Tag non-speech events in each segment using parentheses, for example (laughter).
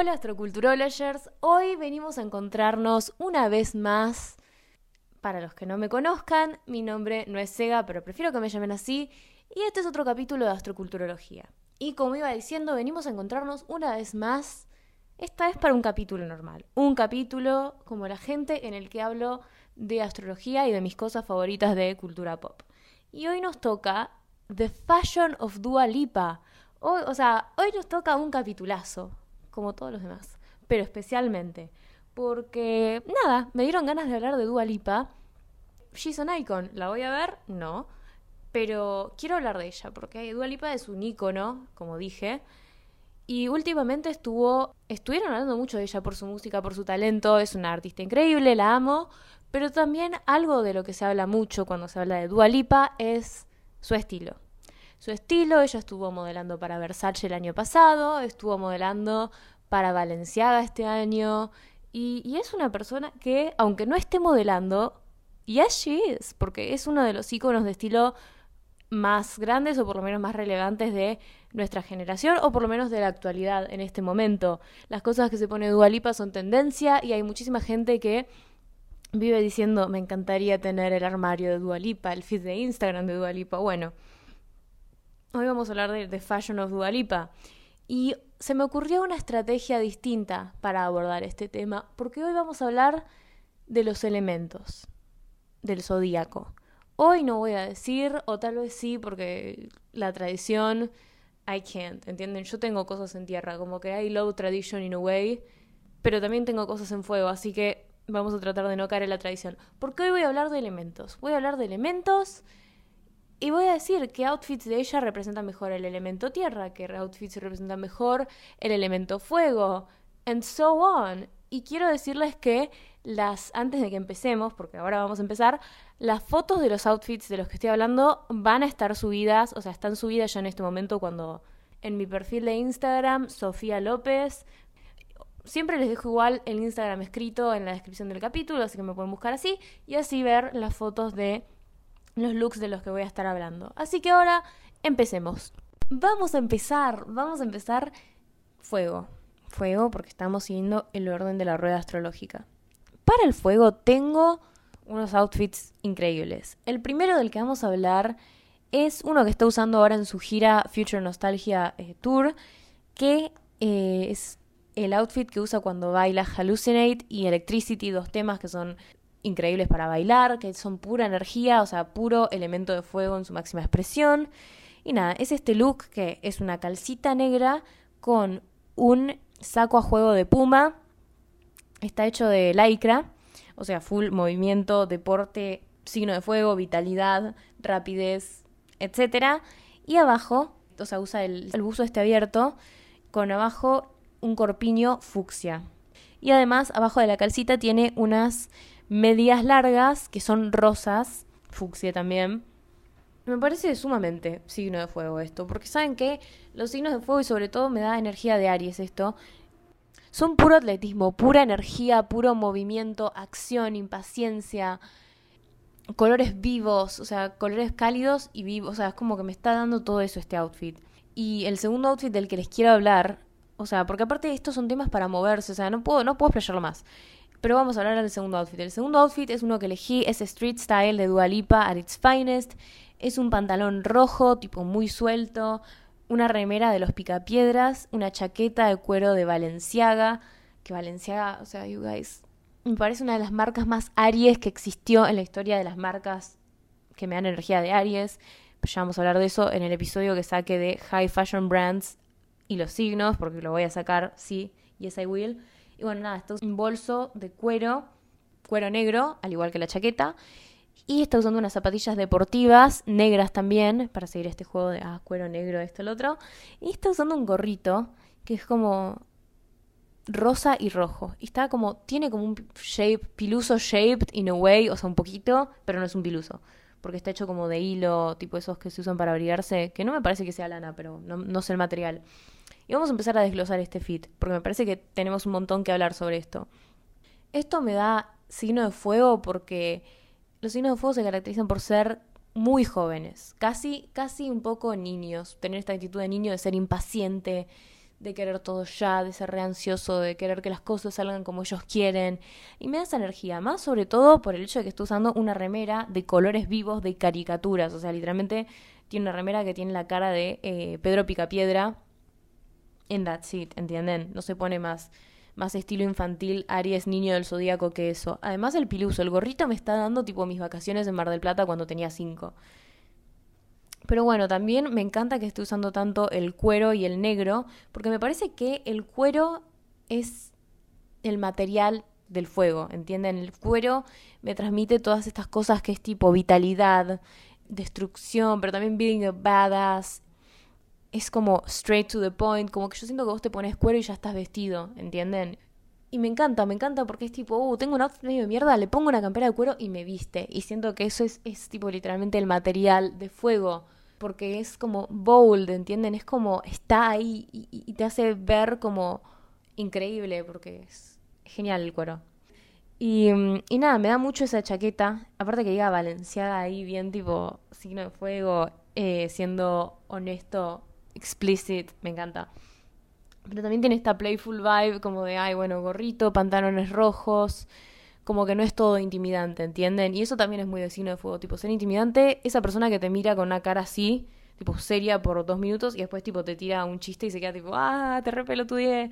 Hola Astroculturologers, hoy venimos a encontrarnos una vez más. Para los que no me conozcan, mi nombre no es Sega, pero prefiero que me llamen así, y este es otro capítulo de Astroculturología. Y como iba diciendo, venimos a encontrarnos una vez más, esta vez para un capítulo normal, un capítulo como la gente en el que hablo de astrología y de mis cosas favoritas de cultura pop. Y hoy nos toca The Fashion of Dua Lipa. O sea, hoy nos toca un capitulazo, como todos los demás, pero especialmente porque, nada, me dieron ganas de hablar de Dua Lipa. She's an icon, ¿la voy a ver? No, pero quiero hablar de ella, porque Dua Lipa es un icono, como dije, y últimamente estuvo, estuvieron hablando mucho de ella por su música, por su talento, es una artista increíble, la amo, pero también algo de lo que se habla mucho cuando se habla de Dua Lipa es su estilo. Su estilo, ella estuvo modelando para Versace el año pasado, estuvo modelando para Valenciaga este año, y, es una persona que, aunque no esté modelando, yes she is, porque es uno de los iconos de estilo más grandes o por lo menos más relevantes de nuestra generación o por lo menos de la actualidad en este momento. Las cosas que se pone Dualipa son tendencia y hay muchísima gente que vive diciendo me encantaría tener el armario de Dualipa, el feed de Instagram de Dualipa. Bueno, hoy vamos a hablar de The Fashion of Dualipa. Y se me ocurrió una estrategia distinta para abordar este tema, porque hoy vamos a hablar de los elementos del zodíaco. Hoy no voy a decir, o tal vez sí, porque la tradición, I can't, ¿entienden? Yo tengo cosas en tierra, como que hay low tradition in a way, pero también tengo cosas en fuego, así que vamos a tratar de no caer en la tradición. Porque hoy voy a hablar de elementos. Voy a hablar de elementos y voy a decir que outfits de ella representan mejor el elemento tierra, que outfits representan mejor el elemento fuego, and so on. Y quiero decirles que las, antes de que empecemos, porque ahora vamos a empezar, las fotos de los outfits de los que estoy hablando van a estar subidas, o sea, están subidas ya en este momento cuando en mi perfil de Instagram, Sofía López. Siempre les dejo igual el Instagram escrito en la descripción del capítulo, así que me pueden buscar así y así ver las fotos de los looks de los que voy a estar hablando. Así que ahora empecemos. Vamos a empezar, vamos a empezar fuego fuego porque estamos siguiendo el orden de la rueda astrológica. Para el fuego tengo unos outfits increíbles. El primero del que vamos a hablar es uno que está usando ahora en su gira Future Nostalgia eh, Tour, que eh, es el outfit que usa cuando baila Hallucinate y Electricity, dos temas que son increíbles para bailar, que son pura energía, o sea, puro elemento de fuego en su máxima expresión. Y nada, es este look que es una calcita negra con un saco a juego de puma. Está hecho de lycra, o sea, full movimiento, deporte, signo de fuego, vitalidad, rapidez, etc. Y abajo, o sea, usa el, el buzo este abierto, con abajo un corpiño fucsia. Y además, abajo de la calcita tiene unas medias largas que son rosas, fucsia también, me parece sumamente signo de fuego esto, porque saben que los signos de fuego y sobre todo me da energía de Aries esto, son puro atletismo, pura energía, puro movimiento, acción, impaciencia, colores vivos, o sea, colores cálidos y vivos, o sea, es como que me está dando todo eso este outfit. Y el segundo outfit del que les quiero hablar, o sea, porque aparte estos son temas para moverse, o sea, no puedo, no puedo explayarlo más. Pero vamos a hablar del segundo outfit. El segundo outfit es uno que elegí, es Street Style de Dua Lipa at its finest. Es un pantalón rojo, tipo muy suelto, una remera de los picapiedras, una chaqueta de cuero de Valenciaga, que Valenciaga, o sea, you guys, me parece una de las marcas más Aries que existió en la historia de las marcas que me dan energía de Aries. ya vamos a hablar de eso en el episodio que saque de High Fashion Brands y los signos, porque lo voy a sacar, sí, yes I will. Y bueno, nada, esto es un bolso de cuero, cuero negro, al igual que la chaqueta. Y está usando unas zapatillas deportivas, negras también, para seguir este juego de ah, cuero negro, esto, el otro. Y está usando un gorrito que es como rosa y rojo. Y está como, tiene como un shape, piluso shaped in a way, o sea, un poquito, pero no es un piluso. Porque está hecho como de hilo, tipo esos que se usan para abrigarse, que no me parece que sea lana, pero no, no sé el material. Y vamos a empezar a desglosar este fit, porque me parece que tenemos un montón que hablar sobre esto. Esto me da signo de fuego porque los signos de fuego se caracterizan por ser muy jóvenes, casi, casi un poco niños, tener esta actitud de niño de ser impaciente, de querer todo ya, de ser re ansioso, de querer que las cosas salgan como ellos quieren. Y me da esa energía, más sobre todo por el hecho de que estoy usando una remera de colores vivos, de caricaturas. O sea, literalmente tiene una remera que tiene la cara de eh, Pedro Picapiedra en That's It, ¿entienden? No se pone más, más estilo infantil Aries niño del zodíaco que eso. Además el piluso, el gorrito me está dando tipo mis vacaciones en Mar del Plata cuando tenía cinco. Pero bueno, también me encanta que esté usando tanto el cuero y el negro, porque me parece que el cuero es el material del fuego, ¿entienden? El cuero me transmite todas estas cosas que es tipo vitalidad, destrucción, pero también being a badass. Es como straight to the point, como que yo siento que vos te pones cuero y ya estás vestido, ¿entienden? Y me encanta, me encanta porque es tipo, uh, tengo un outfit medio de mierda, le pongo una campera de cuero y me viste. Y siento que eso es, es tipo literalmente el material de fuego. Porque es como bold, ¿entienden? Es como está ahí y, te hace ver como increíble porque es genial el cuero. Y, y, nada, me da mucho esa chaqueta. Aparte que diga Valenciaga ahí, bien tipo signo de fuego, eh, siendo honesto, explicit, me encanta. Pero también tiene esta playful vibe como de, ay, bueno, gorrito, pantalones rojos, como que no es todo intimidante, ¿entienden? Y eso también es muy de signo de fuego, tipo, ser intimidante, esa persona que te mira con una cara así, tipo, seria por dos minutos y después, tipo, te tira un chiste y se queda tipo, ah, te repelo tu día.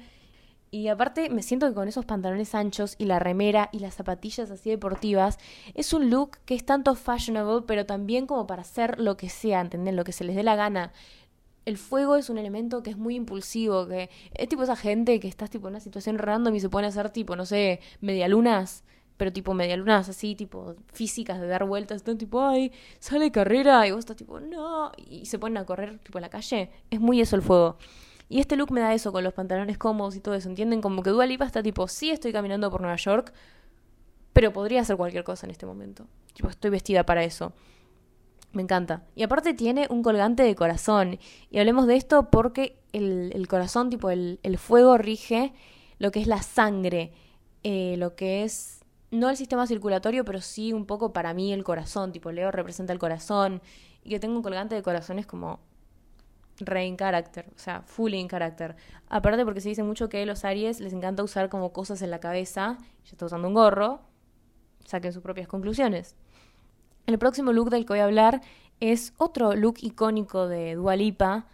Y aparte me siento que con esos pantalones anchos y la remera y las zapatillas así deportivas es un look que es tanto fashionable pero también como para hacer lo que sea, ¿entendés? Lo que se les dé la gana el fuego es un elemento que es muy impulsivo, que es tipo esa gente que estás tipo en una situación random y se pone a hacer tipo, no sé, medialunas, pero tipo medialunas así, tipo físicas de dar vueltas, están tipo, ay, sale carrera, y vos estás tipo, no, y se ponen a correr tipo en la calle. Es muy eso el fuego. Y este look me da eso con los pantalones cómodos y todo eso, ¿entienden? Como que Dua Lipa está tipo, sí estoy caminando por Nueva York, pero podría hacer cualquier cosa en este momento. Estoy vestida para eso. Me encanta. Y aparte tiene un colgante de corazón. Y hablemos de esto porque el, corazón, tipo el, fuego, rige lo que es la sangre, eh, lo que es, no el sistema circulatorio, pero sí un poco para mí el corazón. Tipo, Leo representa el corazón. Y que tengo un colgante de corazón es como re in character, o sea, fully in character. Aparte porque se dice mucho que los Aries les encanta usar como cosas en la cabeza. Ya está usando un gorro. Saquen sus propias conclusiones. El próximo look del que voy a hablar es otro look icónico de Dualipa,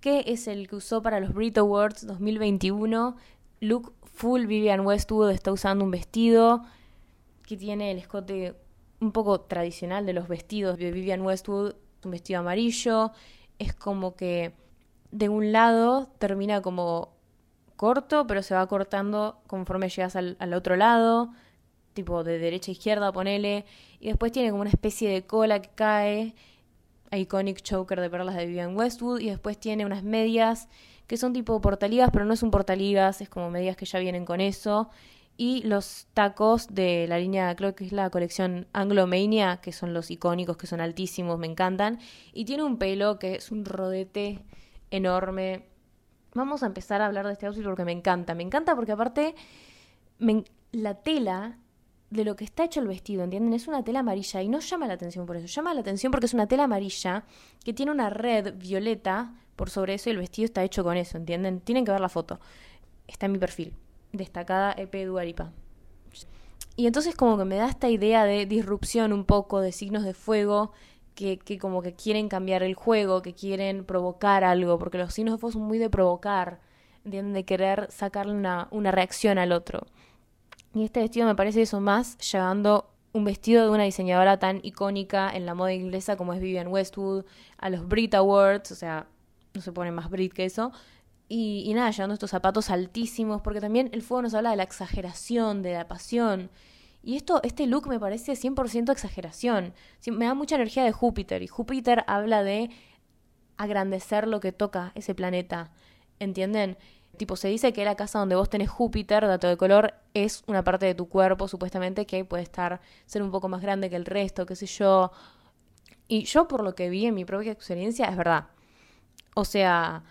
que es el que usó para los Brit Awards 2021. Look full Vivian Westwood está usando un vestido que tiene el escote un poco tradicional de los vestidos de Vivian Westwood, un vestido amarillo. Es como que de un lado termina como corto, pero se va cortando conforme llegas al, al otro lado tipo de derecha a izquierda, ponele, y después tiene como una especie de cola que cae, iconic choker de perlas de Vivian Westwood, y después tiene unas medias que son tipo portaligas, pero no es un portaligas, es como medias que ya vienen con eso, y los tacos de la línea, creo que es la colección Anglomania, que son los icónicos, que son altísimos, me encantan, y tiene un pelo que es un rodete enorme. Vamos a empezar a hablar de este outfit porque me encanta, me encanta porque aparte la tela de lo que está hecho el vestido, ¿entienden? Es una tela amarilla y no llama la atención por eso, llama la atención porque es una tela amarilla que tiene una red violeta por sobre eso y el vestido está hecho con eso, ¿entienden? Tienen que ver la foto. Está en mi perfil. Destacada EP Duaripa. Y entonces como que me da esta idea de disrupción un poco, de signos de fuego, que, que como que quieren cambiar el juego, que quieren provocar algo, porque los signos de fuego son muy de provocar, ¿entienden? De querer sacarle una, una reacción al otro. Y este vestido me parece eso más, llevando un vestido de una diseñadora tan icónica en la moda inglesa como es Vivian Westwood, a los Brit Awards, o sea, no se pone más Brit que eso. Y, y, nada, llevando estos zapatos altísimos, porque también el fuego nos habla de la exageración, de la pasión. Y esto, este look me parece 100% exageración. Me da mucha energía de Júpiter, y Júpiter habla de agrandecer lo que toca ese planeta. ¿Entienden? Tipo, se dice que la casa donde vos tenés Júpiter, dato de color, es una parte de tu cuerpo, supuestamente, que puede estar, ser un poco más grande que el resto, qué sé yo. Y yo, por lo que vi en mi propia experiencia, es verdad. O sea,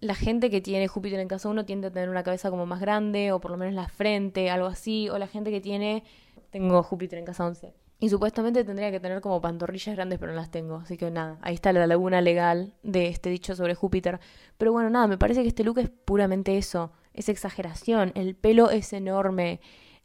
la gente que tiene Júpiter en casa uno tiende a tener una cabeza como más grande, o por lo menos la frente, algo así. O la gente que tiene. Tengo Júpiter en casa 11. Y supuestamente tendría que tener como pantorrillas grandes, pero no las tengo. Así que nada, ahí está la laguna legal de este dicho sobre Júpiter. Pero bueno, nada, me parece que este look es puramente eso. Es exageración. El pelo es enorme.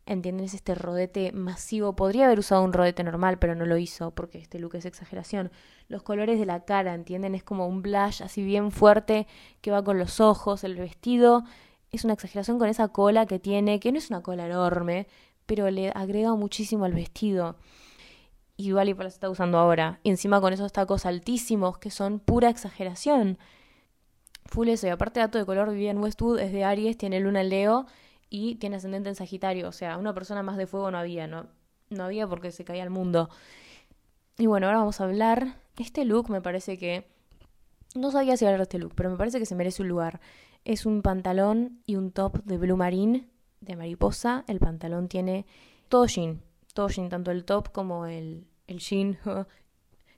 ¿Entienden? Es este rodete masivo. Podría haber usado un rodete normal, pero no lo hizo porque este look es exageración. Los colores de la cara, ¿entienden? Es como un blush así bien fuerte que va con los ojos. El vestido es una exageración con esa cola que tiene, que no es una cola enorme, pero le agrega muchísimo al vestido. Y Dua Lipa está usando ahora. Y encima con esos tacos altísimos que son pura exageración. Full eso. Y aparte dato de color, Vivian Westwood es de Aries, tiene luna en Leo y tiene ascendente en Sagitario. O sea, una persona más de fuego no había, no, no había porque se caía el mundo. Y bueno, ahora vamos a hablar. Este look me parece que... No sabía si hablar de este look, pero me parece que se merece un lugar. Es un pantalón y un top de blue marine de mariposa. El pantalón tiene todo jean, todo jean, tanto el top como el, el jean, (laughs)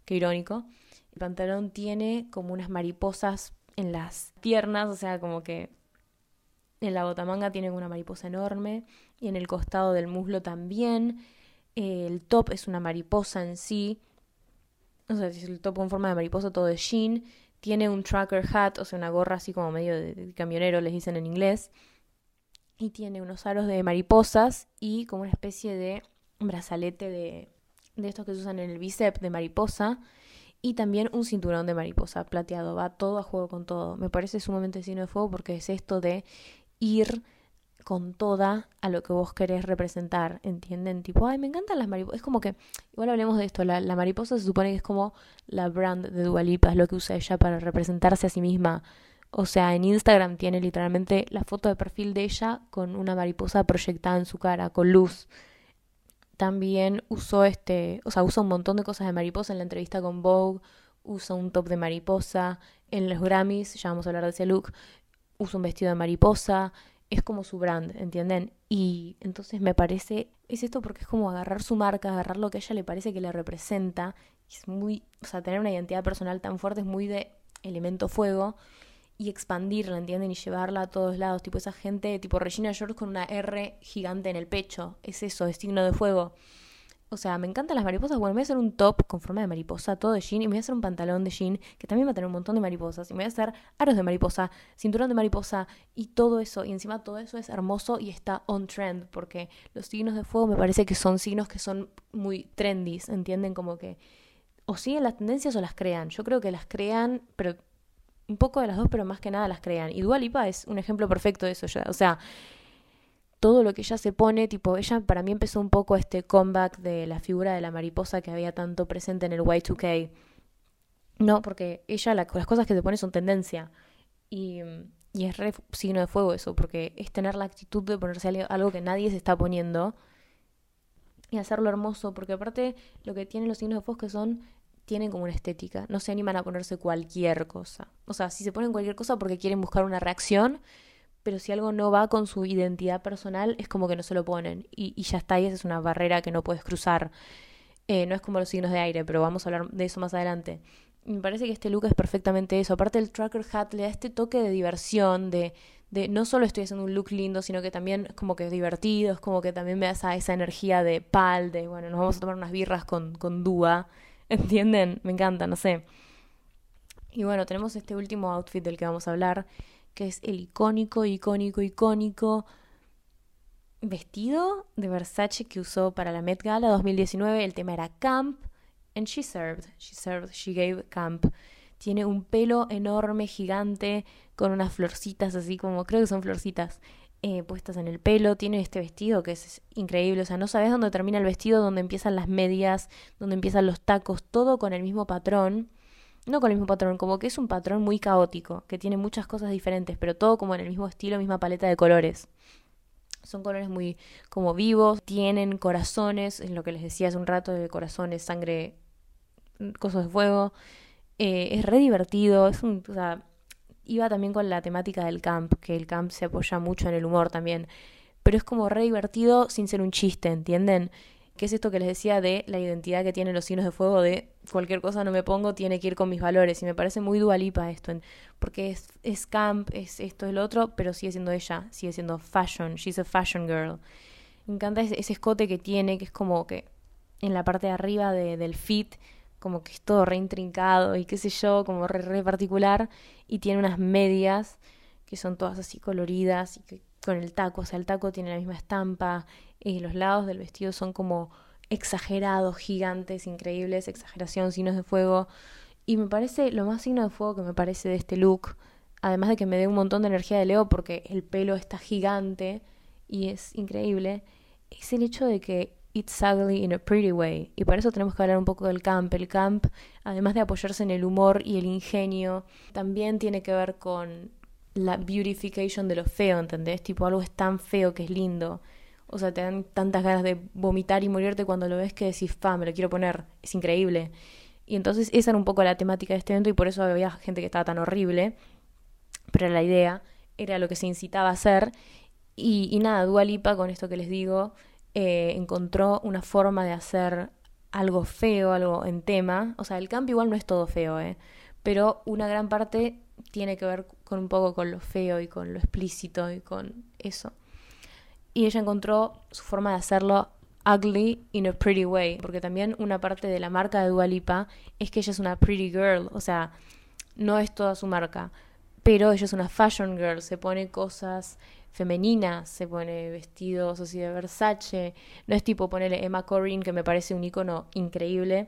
qué irónico. El pantalón tiene como unas mariposas en las piernas, o sea, como que en la botamanga tiene una mariposa enorme y en el costado del muslo también. El top es una mariposa en sí. O sea, es el top con forma de mariposa, todo de jean. Tiene un tracker hat, o sea, una gorra así como medio de camionero, les dicen en inglés. Y tiene unos aros de mariposas y como una especie de brazalete de, de estos que se usan en el bíceps de mariposa y también un cinturón de mariposa plateado. Va todo a juego con todo. Me parece sumamente signo de fuego porque es esto de ir con toda a lo que vos querés representar, ¿entienden? Tipo, ay, me encantan las mariposas. Es como que, igual hablemos de esto, la, la mariposa se supone que es como la brand de Dualipa, es lo que usa ella para representarse a sí misma. O sea, en Instagram tiene literalmente la foto de perfil de ella con una mariposa proyectada en su cara, con luz también usó este, o sea, usa un montón de cosas de mariposa en la entrevista con Vogue, usa un top de mariposa, en los Grammys, ya vamos a hablar de ese look, usa un vestido de mariposa, es como su brand, ¿entienden? Y entonces me parece, es esto porque es como agarrar su marca, agarrar lo que a ella le parece que le representa, es muy, o sea, tener una identidad personal tan fuerte es muy de elemento fuego y expandirla, ¿entienden? Y llevarla a todos lados. Tipo esa gente, tipo Regina George con una R gigante en el pecho. Es eso, es signo de fuego. O sea, me encantan las mariposas. Bueno, voy a hacer un top con forma de mariposa, todo de jean. Y me voy a hacer un pantalón de jean que también va a tener un montón de mariposas. Y me voy a hacer aros de mariposa, cinturón de mariposa y todo eso. Y encima todo eso es hermoso y está on trend. Porque los signos de fuego me parece que son signos que son muy trendy. ¿Entienden? Como que o siguen las tendencias o las crean. Yo creo que las crean, pero un poco de las dos, pero más que nada las crean. Y Dua Lipa es un ejemplo perfecto de eso. O sea, todo lo que ella se pone, tipo, ella para mí empezó un poco este comeback de la figura de la mariposa que había tanto presente en el Y2K. No, porque ella las cosas que se pone son tendencia. Y, y es re signo de fuego eso, porque es tener la actitud de ponerse algo que nadie se está poniendo y hacerlo hermoso, porque aparte lo que tienen los signos de fuego que son tienen como una estética, no se animan a ponerse cualquier cosa. O sea, si se ponen cualquier cosa porque quieren buscar una reacción, pero si algo no va con su identidad personal, es como que no se lo ponen. Y, ya está, y esa es una barrera que no puedes cruzar. Eh, no es como los signos de aire, pero vamos a hablar de eso más adelante. Me parece que este look es perfectamente eso. Aparte el tracker hat le da este toque de diversión, de, de no solo estoy haciendo un look lindo, sino que también es como que divertido, es como que también me da esa, esa energía de pal, de bueno, nos vamos a tomar unas birras con, con Dúa. ¿Entienden? Me encanta, no sé. Y bueno, tenemos este último outfit del que vamos a hablar, que es el icónico, icónico, icónico vestido de Versace que usó para la Met Gala 2019. El tema era Camp, and she served, she served, she gave Camp. Tiene un pelo enorme, gigante, con unas florcitas así como, creo que son florcitas, eh, puestas en el pelo, tiene este vestido que es increíble, o sea, no sabes dónde termina el vestido, dónde empiezan las medias, dónde empiezan los tacos, todo con el mismo patrón. No con el mismo patrón, como que es un patrón muy caótico, que tiene muchas cosas diferentes, pero todo como en el mismo estilo, misma paleta de colores. Son colores muy como vivos, tienen corazones, es lo que les decía hace un rato de corazones, sangre, cosas de fuego. Eh, es re divertido, es un, iba también con la temática del camp, que el camp se apoya mucho en el humor también. Pero es como re divertido sin ser un chiste, ¿entienden? Que es esto que les decía de la identidad que tienen los signos de fuego, de cualquier cosa no me pongo, tiene que ir con mis valores. Y me parece muy dualipa esto, porque es, camp, es esto, es lo otro, pero sigue siendo ella, sigue siendo fashion, she's a fashion girl. Me encanta ese, ese escote que tiene, que es como que en la parte de arriba del fit, como que es todo re intrincado y qué sé yo, como re, particular, y tiene unas medias que son todas así coloridas y que con el taco, o sea, el taco tiene la misma estampa y los lados del vestido son como exagerados, gigantes, increíbles, exageración, signos de fuego. Y me parece lo más signo de fuego que me parece de este look, además de que me dé un montón de energía de Leo porque el pelo está gigante y es increíble, es el hecho de que it's ugly in a pretty way. Y para eso tenemos que hablar un poco del camp. El camp, además de apoyarse en el humor y el ingenio, también tiene que ver con la beautification de lo feo, ¿entendés? Tipo, algo es tan feo que es lindo. O sea, te dan tantas ganas de vomitar y morirte cuando lo ves que decís, fa, me lo quiero poner. Es increíble. Y entonces esa era un poco la temática de este evento y por eso había gente que estaba tan horrible. Pero la idea era lo que se incitaba a hacer. Y, y nada, Dualipa, con esto que les digo, eh, encontró una forma de hacer algo feo, algo en tema. O sea, el campo igual no es todo feo, ¿eh? Pero una gran parte tiene que ver con un poco con lo feo y con lo explícito y con eso. Y ella encontró su forma de hacerlo ugly in a pretty way, porque también una parte de la marca de Dualipa es que ella es una pretty girl, o sea, no es toda su marca, pero ella es una fashion girl, se pone cosas femeninas, se pone vestidos así de Versace, no es tipo ponerle Emma Corrin, que me parece un icono increíble,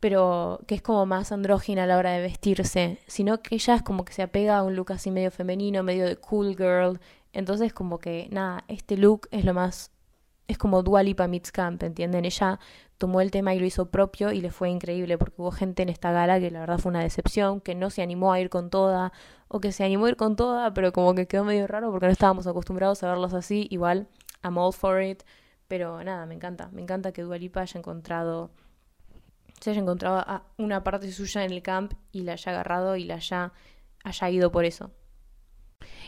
pero que es como más andrógina a la hora de vestirse, sino que ella es como que se apega a un look así medio femenino, medio de cool girl, entonces como que nada, este look es lo más es como Dua Lipa meets Camp, ¿entienden? Ella tomó el tema y lo hizo propio y le fue increíble porque hubo gente en esta gala que la verdad fue una decepción, que no se animó a ir con toda o que se animó a ir con toda, pero como que quedó medio raro porque no estábamos acostumbrados a verlos así, igual I'm all for it, pero nada, me encanta, me encanta que Dua Lipa haya encontrado se haya encontrado a una parte suya en el camp y la haya agarrado y la haya, haya ido por eso.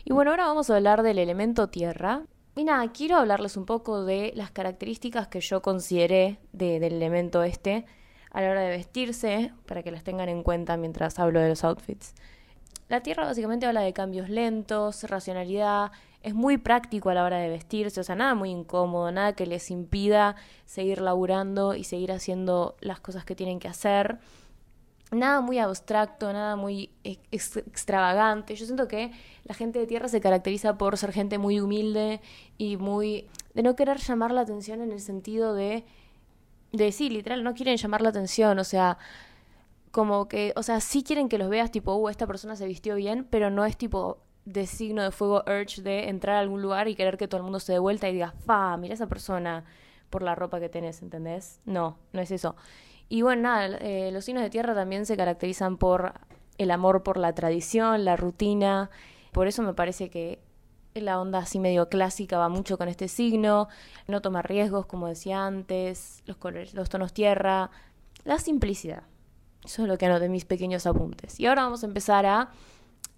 Y bueno, ahora vamos a hablar del elemento tierra. Y nada, quiero hablarles un poco de las características que yo consideré del elemento este a la hora de vestirse, para que las tengan en cuenta mientras hablo de los outfits. La Tierra básicamente habla de cambios lentos, racionalidad, es muy práctico a la hora de vestirse, o sea, nada muy incómodo, nada que les impida seguir laburando y seguir haciendo las cosas que tienen que hacer nada muy abstracto, nada muy extravagante. Yo siento que la gente de tierra se caracteriza por ser gente muy humilde y muy... de no querer llamar la atención en el sentido de... de sí, literal, no quieren llamar la atención, o sea, como que, o sea, sí quieren que los veas tipo, uh, esta persona se vistió bien, pero no es tipo de signo de fuego urge de entrar a algún lugar y querer que todo el mundo se dé vuelta y diga, fa, mira esa persona por la ropa que tenés, ¿entendés? No, no es eso. Y bueno, nada, eh, los signos de tierra también se caracterizan por el amor por la tradición, la rutina. Por eso me parece que la onda así medio clásica va mucho con este signo. No toma riesgos, como decía antes, los, colores, los tonos tierra, la simplicidad. Eso es lo que anoté mis pequeños apuntes. Y ahora vamos a empezar a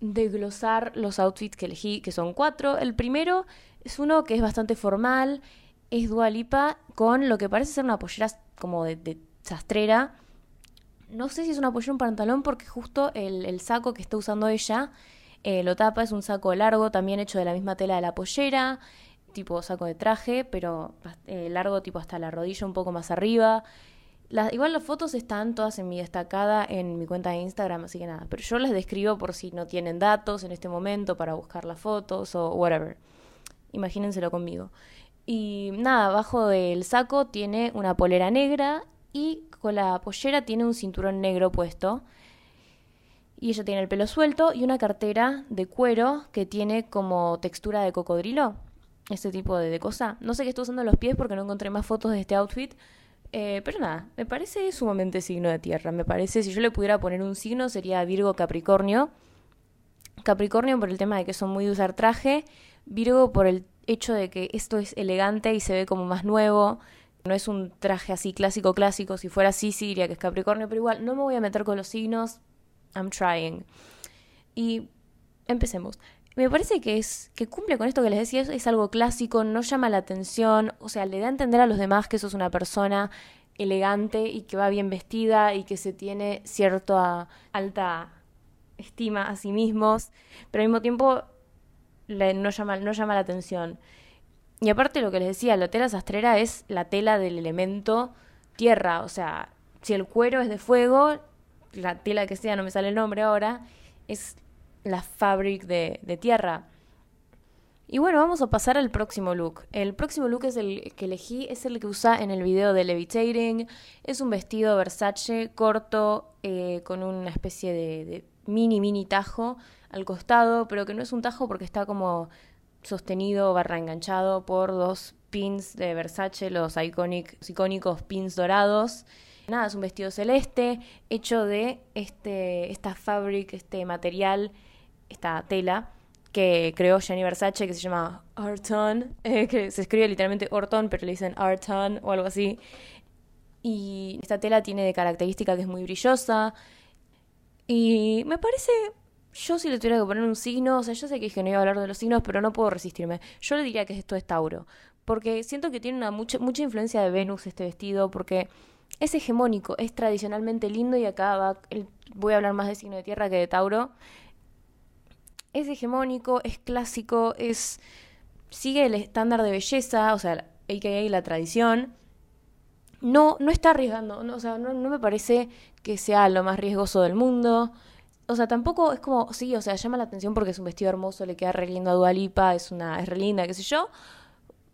desglosar los outfits que elegí, que son cuatro. El primero es uno que es bastante formal, es Dualipa con lo que parece ser una pollera como de sastrera. No sé si es una pollera o un pantalón porque justo el, saco que está usando ella eh, lo tapa, es un saco largo, también hecho de la misma tela de la pollera, tipo saco de traje, pero eh, largo tipo hasta la rodilla, un poco más arriba. igual las fotos están todas en mi destacada en mi cuenta de Instagram, así que nada, pero yo las describo por si no tienen datos en este momento para buscar las fotos o whatever. Imagínenselo conmigo. Y nada, abajo del saco tiene una polera negra y con la pollera tiene un cinturón negro puesto. Y ella tiene el pelo suelto y una cartera de cuero que tiene como textura de cocodrilo. Este tipo de, cosa. No sé qué está usando los pies porque no encontré más fotos de este outfit. Eh, pero nada, me parece sumamente signo de tierra. Me parece, si yo le pudiera poner un signo, sería Virgo Capricornio. Capricornio por el tema de que son muy de usar traje. Virgo por el hecho de que esto es elegante y se ve como más nuevo. No es un traje así clásico, clásico. Si fuera así, sí diría que es Capricornio, pero igual no me voy a meter con los signos. I'm trying. Y empecemos. Me parece que es que cumple con esto que les decía, es, algo clásico, no llama la atención, o sea, le da a entender a los demás que sos una persona elegante y que va bien vestida y que se tiene cierta alta estima a sí mismos, pero al mismo tiempo no, llama, no llama la atención. Y aparte lo que les decía, la tela sastrera es la tela del elemento tierra, o sea, si el cuero es de fuego, la tela que sea, no me sale el nombre ahora, es la fabric de, tierra. Y bueno, vamos a pasar al próximo look. El próximo look es el que elegí, es el que usa en el video de Levitating. Es un vestido Versace corto eh, con una especie de, mini, mini tajo al costado, pero que no es un tajo porque está como sostenido barra enganchado por dos pins de Versace, los icónicos pins dorados. Nada, es un vestido celeste hecho de este, esta fabric, este material, esta tela que creó Gianni Versace, que se llama Arton, (laughs) eh, que se escribe literalmente Orton, pero le dicen Arton o algo así. Y esta tela tiene de característica que es muy brillosa. Y me parece, yo si le tuviera que poner un signo, o sea, yo sé que dije no iba a hablar de los signos, pero no puedo resistirme. Yo le diría que esto es Tauro, porque siento que tiene una mucha, mucha influencia de Venus este vestido, porque es hegemónico, es tradicionalmente lindo y acá va, voy a hablar más de signo de tierra que de Tauro es hegemónico, es clásico, es sigue el estándar de belleza, o sea, AKA la tradición. No, no está arriesgando, no, o sea, no, me parece que sea lo más riesgoso del mundo. O sea, tampoco es como, sí, o sea, llama la atención porque es un vestido hermoso, le queda re lindo a Dualipa, es una, es re linda, qué sé yo.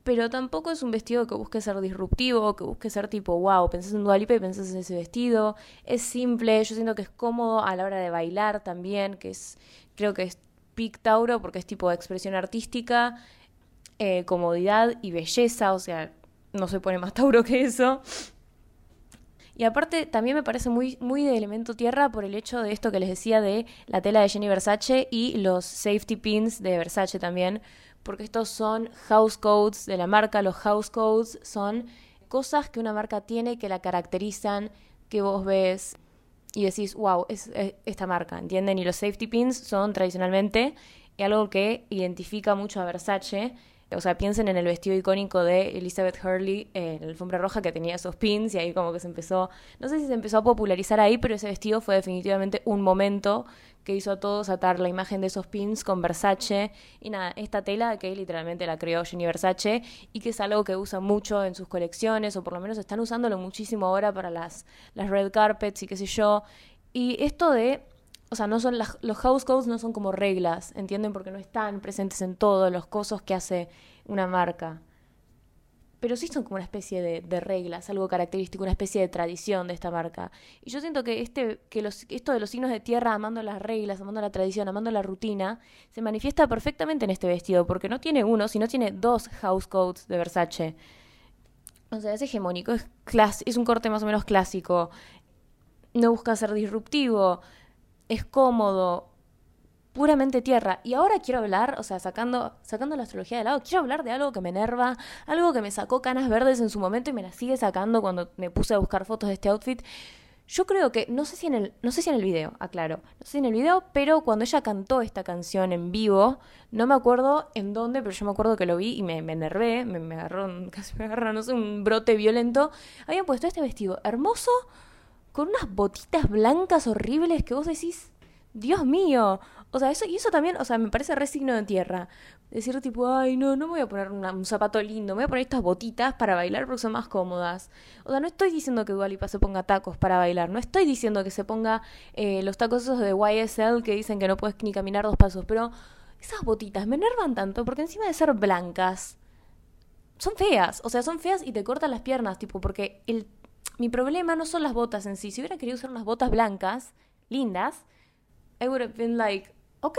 Pero tampoco es un vestido que busque ser disruptivo, que busque ser tipo, wow, pensás en Dualipa y pensás en ese vestido. Es simple, yo siento que es cómodo a la hora de bailar también, que es, creo que es Pic Tauro porque es tipo de expresión artística, eh, comodidad y belleza, o sea, no se pone más Tauro que eso. Y aparte también me parece muy, muy de elemento tierra por el hecho de esto que les decía de la tela de Jenny Versace y los safety pins de Versace también, porque estos son house codes de la marca, los house codes son cosas que una marca tiene que la caracterizan, que vos ves y decís, wow, es, esta marca, ¿entienden? Y los safety pins son tradicionalmente algo que identifica mucho a Versace. O sea, piensen en el vestido icónico de Elizabeth Hurley en la alfombra roja que tenía esos pins y ahí como que se empezó, no sé si se empezó a popularizar ahí, pero ese vestido fue definitivamente un momento que hizo a todos atar la imagen de esos pins con Versace. Y nada, esta tela que literalmente la creó Jenny Versace y que es algo que usa mucho en sus colecciones, o por lo menos están usándolo muchísimo ahora para las, las red carpets y qué sé yo. Y esto de o sea, no son los house codes no son como reglas, ¿entienden? Porque no están presentes en todos los cosas que hace una marca pero sí son como una especie de, reglas, algo característico, una especie de tradición de esta marca. Y yo siento que, este, que los, esto de los signos de tierra, amando las reglas, amando la tradición, amando la rutina, se manifiesta perfectamente en este vestido, porque no tiene uno, sino tiene dos house coats de Versace. O sea, es hegemónico, es, es un corte más o menos clásico, no busca ser disruptivo, es cómodo, puramente tierra. Y ahora quiero hablar, o sea, sacando, sacando la astrología de lado, quiero hablar de algo que me enerva, algo que me sacó canas verdes en su momento y me las sigue sacando cuando me puse a buscar fotos de este outfit. Yo creo que, no sé si en el, no sé si en el video, aclaro, no sé si en el video, pero cuando ella cantó esta canción en vivo, no me acuerdo en dónde, pero yo me acuerdo que lo vi y me, me enervé, me, me agarró, casi (laughs) me agarró, no sé, un brote violento. Habían puesto este vestido hermoso, con unas botitas blancas horribles que vos decís, Dios mío, o sea, eso, y eso también, o sea, me parece re signo de tierra. Decir tipo, ay, no, no me voy a poner un zapato lindo, me voy a poner estas botitas para bailar porque son más cómodas. O sea, no estoy diciendo que Dualipa se ponga tacos para bailar, no estoy diciendo que se ponga eh, los tacos esos de YSL que dicen que no puedes ni caminar dos pasos, pero esas botitas me enervan tanto porque encima de ser blancas, son feas, o sea, son feas y te cortan las piernas, tipo, porque el, mi problema no son las botas en sí. Si hubiera querido usar unas botas blancas, lindas, I would have been like, ok,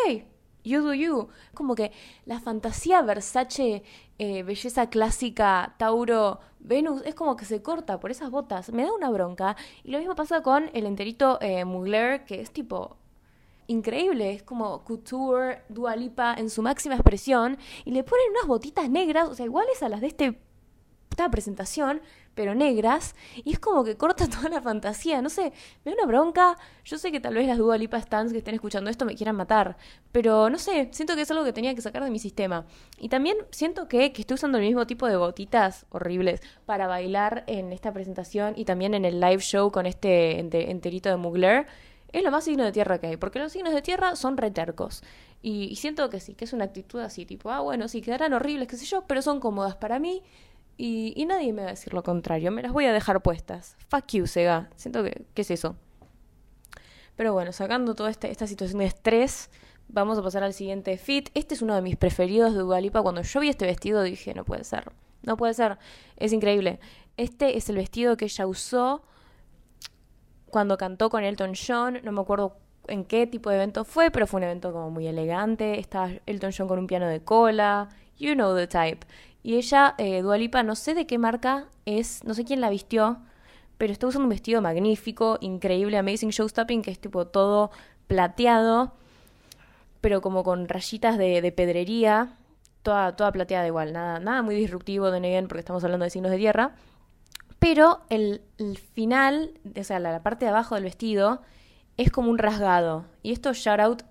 you do you. Como que la fantasía Versace, eh, belleza clásica, Tauro, Venus, es como que se corta por esas botas. Me da una bronca. Y lo mismo pasa con el enterito eh, Mugler, que es tipo increíble, es como couture, dualipa en su máxima expresión, y le ponen unas botitas negras, o sea, iguales a las de este esta presentación, pero negras, y es como que corta (laughs) toda la fantasía, no sé, me da una bronca, yo sé que tal vez las Dua Lipa stands que estén escuchando esto me quieran matar, pero no sé, siento que es algo que tenía que sacar de mi sistema. Y también siento que, que estoy usando el mismo tipo de botitas horribles para bailar en esta presentación y también en el live show con este enterito de Mugler, es lo más signo de tierra que hay, porque los signos de tierra son retercos. Y, y, siento que sí, que es una actitud así, tipo, ah, bueno, sí, quedarán horribles, qué sé yo, pero son cómodas para mí Y, y, nadie me va a decir lo contrario. Me las voy a dejar puestas. Fuck you, Sega. Siento que... ¿Qué es eso? Pero bueno, sacando toda esta, esta situación de estrés, vamos a pasar al siguiente fit. Este es uno de mis preferidos de Dualipa. Cuando yo vi este vestido dije, no puede ser. No puede ser. Es increíble. Este es el vestido que ella usó cuando cantó con Elton John. No me acuerdo en qué tipo de evento fue, pero fue un evento como muy elegante. Estaba Elton John con un piano de cola. You know the type. Y ella, eh, Dualipa, no sé de qué marca es, no sé quién la vistió, pero está usando un vestido magnífico, increíble, amazing showstopping, que es tipo todo plateado, pero como con rayitas de, pedrería, toda, toda plateada igual, nada, nada muy disruptivo de Negan porque estamos hablando de signos de tierra. Pero el, final, o sea, la, parte de abajo del vestido, es como un rasgado. Y esto, shout out,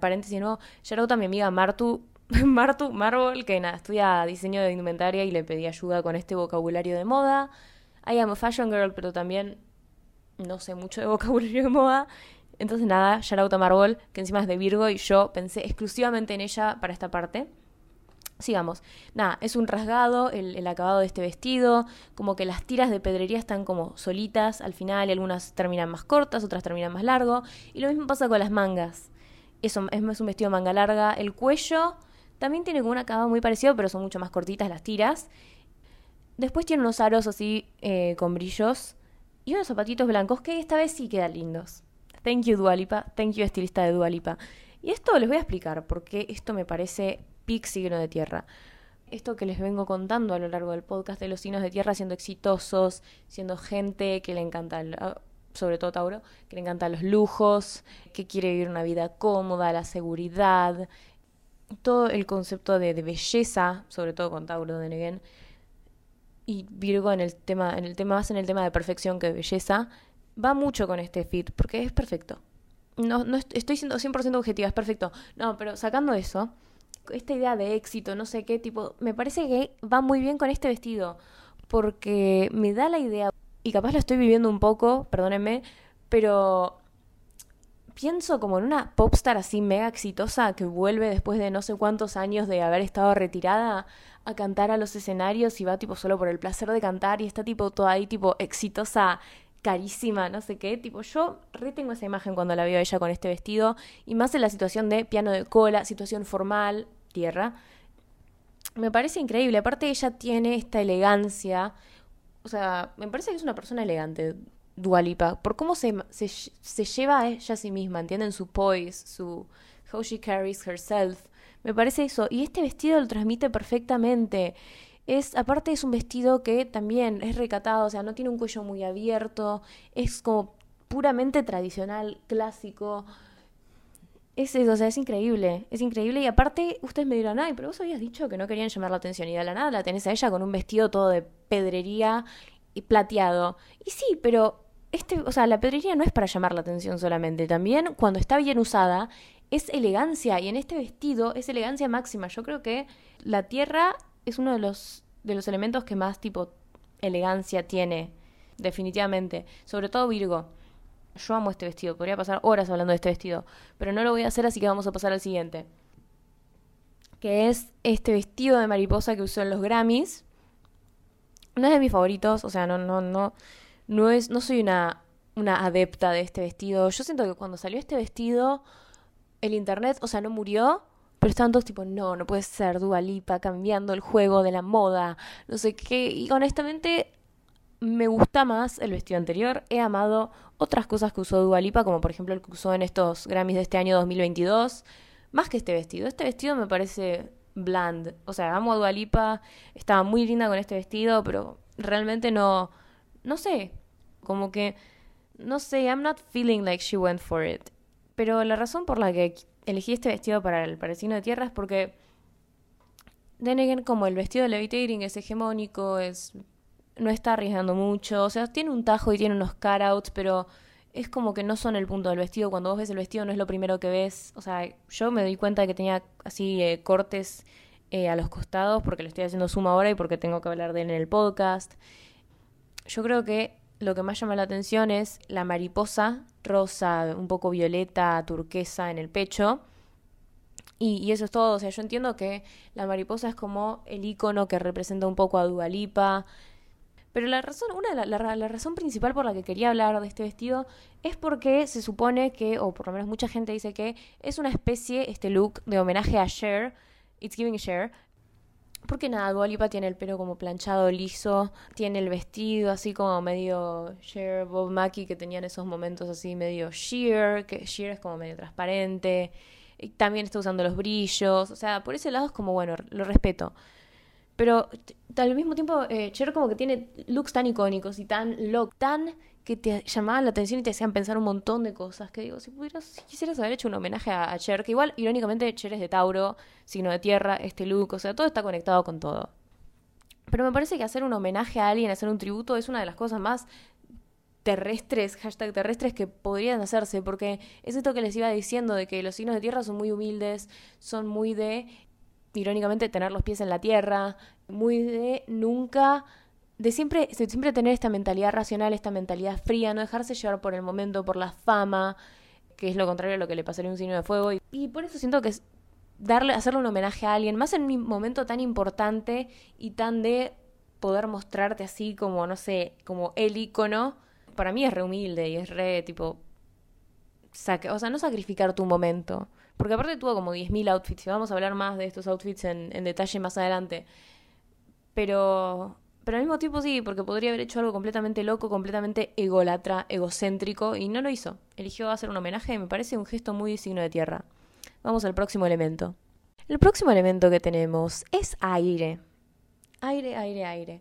paréntesis, ¿no? Shout out a mi amiga Martu, (laughs) Martu Marvel, que nada, estudia diseño de indumentaria y le pedí ayuda con este vocabulario de moda. I am fashion girl, pero también no sé mucho de (laughs) vocabulario de moda. Entonces nada, shout a Marvel, que encima es de Virgo y yo pensé exclusivamente en ella para esta parte. Sigamos. Nada, es un rasgado el, acabado de este vestido, como que las tiras de pedrería están como solitas al final y algunas terminan más cortas, otras terminan más largo. Y lo mismo pasa con las mangas. Eso es un vestido manga larga. El cuello también tiene como un muy parecido, pero son mucho más cortitas las tiras. Después tiene unos aros así eh, con brillos y unos zapatitos blancos que esta vez sí quedan lindos. Thank you Dualipa, thank you estilista de Dualipa. Y esto les voy a explicar porque esto me parece pic signo de tierra. Esto que les vengo contando a lo largo del podcast de los signos de tierra siendo exitosos, siendo gente que le encanta, ah, sobre todo Tauro, que le encantan los lujos, que quiere vivir una vida cómoda, la seguridad, todo el concepto de, belleza, sobre todo con Tauro de Neguen, y Virgo en el tema, en el tema más en el tema de perfección que de belleza, va mucho con este fit, porque es perfecto. No, no estoy siendo 100% objetiva, es perfecto. No, pero sacando eso, esta idea de éxito, no sé qué tipo, me parece que va muy bien con este vestido, porque me da la idea, y capaz lo estoy viviendo un poco, perdónenme, pero pienso como en una popstar así mega exitosa que vuelve después de no sé cuántos años de haber estado retirada a cantar a los escenarios y va tipo solo por el placer de cantar y está tipo toda ahí tipo exitosa, carísima, no sé qué. Tipo, yo retengo esa imagen cuando la veo a ella con este vestido y más en la situación de piano de cola, situación formal, tierra. Me parece increíble. Aparte ella tiene esta elegancia. O sea, me parece que es una persona elegante. Dualipa, por cómo se, se, lleva a ella a sí misma, ¿entienden? Su poise, su how she carries herself. Me parece eso. Y este vestido lo transmite perfectamente. Es, aparte es un vestido que también es recatado, o sea, no tiene un cuello muy abierto, es como puramente tradicional, clásico. Es eso, o sea, es increíble, es increíble. Y aparte, ustedes me dirán, ay, pero vos habías dicho que no querían llamar la atención. Y de la nada la tenés a ella con un vestido todo de pedrería y plateado. Y sí, pero este, o sea, la pedrería no es para llamar la atención solamente, también cuando está bien usada es elegancia y en este vestido es elegancia máxima. Yo creo que la tierra es uno de los de los elementos que más tipo elegancia tiene, definitivamente, sobre todo Virgo. Yo amo este vestido, podría pasar horas hablando de este vestido, pero no lo voy a hacer, así que vamos a pasar al siguiente. Que es este vestido de mariposa que usó en los Grammys. No es de mis favoritos, o sea, no, no, no no es, no soy una, una adepta de este vestido. Yo siento que cuando salió este vestido, el internet, o sea, no murió, pero estaban todos tipo, no, no puede ser Dualipa cambiando el juego de la moda, no sé qué. Y honestamente, me gusta más el vestido anterior. He amado otras cosas que usó Dualipa, como por ejemplo el que usó en estos Grammys de este año 2022, más que este vestido. Este vestido me parece bland. O sea, amo a Dualipa, estaba muy linda con este vestido, pero realmente no no sé, como que, no sé, I'm not feeling like she went for it. Pero la razón por la que elegí este vestido para el, para de tierra es porque, Denegen, como el vestido de Levitating es hegemónico, es no está arriesgando mucho, o sea, tiene un tajo y tiene unos cutouts, pero es como que no son el punto del vestido. Cuando vos ves el vestido no es lo primero que ves. O sea, yo me di cuenta de que tenía así eh, cortes eh, a los costados porque lo estoy haciendo suma ahora y porque tengo que hablar de él en el podcast. Yo creo que lo que más llama la atención es la mariposa rosa, un poco violeta, turquesa en el pecho. Y, eso es todo. O sea, yo entiendo que la mariposa es como el icono que representa un poco a Dualipa. Pero la razón, una de la, la, razón principal por la que quería hablar de este vestido es porque se supone que, o por lo menos mucha gente dice que es una especie, este look, de homenaje a Cher, It's Giving Cher, porque nada, Dualipa tiene el pelo como planchado, liso, tiene el vestido así como medio Cher, Bob Mackie, que tenían esos momentos así medio sheer, que sheer es como medio transparente, y también está usando los brillos, o sea, por ese lado es como, bueno, lo respeto. Pero al mismo tiempo, eh, Cher como que tiene looks tan icónicos y tan look, tan que te llamaban la atención y te hacían pensar un montón de cosas. Que digo, si pudieras, si quisieras haber hecho un homenaje a, Cher, que igual, irónicamente, Cher es de Tauro, signo de tierra, este look, o sea, todo está conectado con todo. Pero me parece que hacer un homenaje a alguien, hacer un tributo, es una de las cosas más terrestres, hashtag terrestres, que podrían hacerse, porque es esto que les iba diciendo, de que los signos de tierra son muy humildes, son muy de, irónicamente, tener los pies en la tierra, muy de nunca, de siempre, de siempre tener esta mentalidad racional, esta mentalidad fría, no dejarse llevar por el momento, por la fama, que es lo contrario a lo que le pasaría a un signo de fuego. Y, por eso siento que darle, hacerle un homenaje a alguien, más en un momento tan importante y tan de poder mostrarte así como, no sé, como el icono para mí es re humilde y es re tipo. o sea, no sacrificar tu momento. Porque aparte tuvo como 10.000 outfits y vamos a hablar más de estos outfits en detalle más adelante. Pero, pero al mismo tiempo sí, porque podría haber hecho algo completamente loco, completamente ególatra, egocéntrico, y no lo hizo. Eligió hacer un homenaje y me parece un gesto muy signo de tierra. Vamos al próximo elemento. El próximo elemento que tenemos es aire. Aire, aire, aire.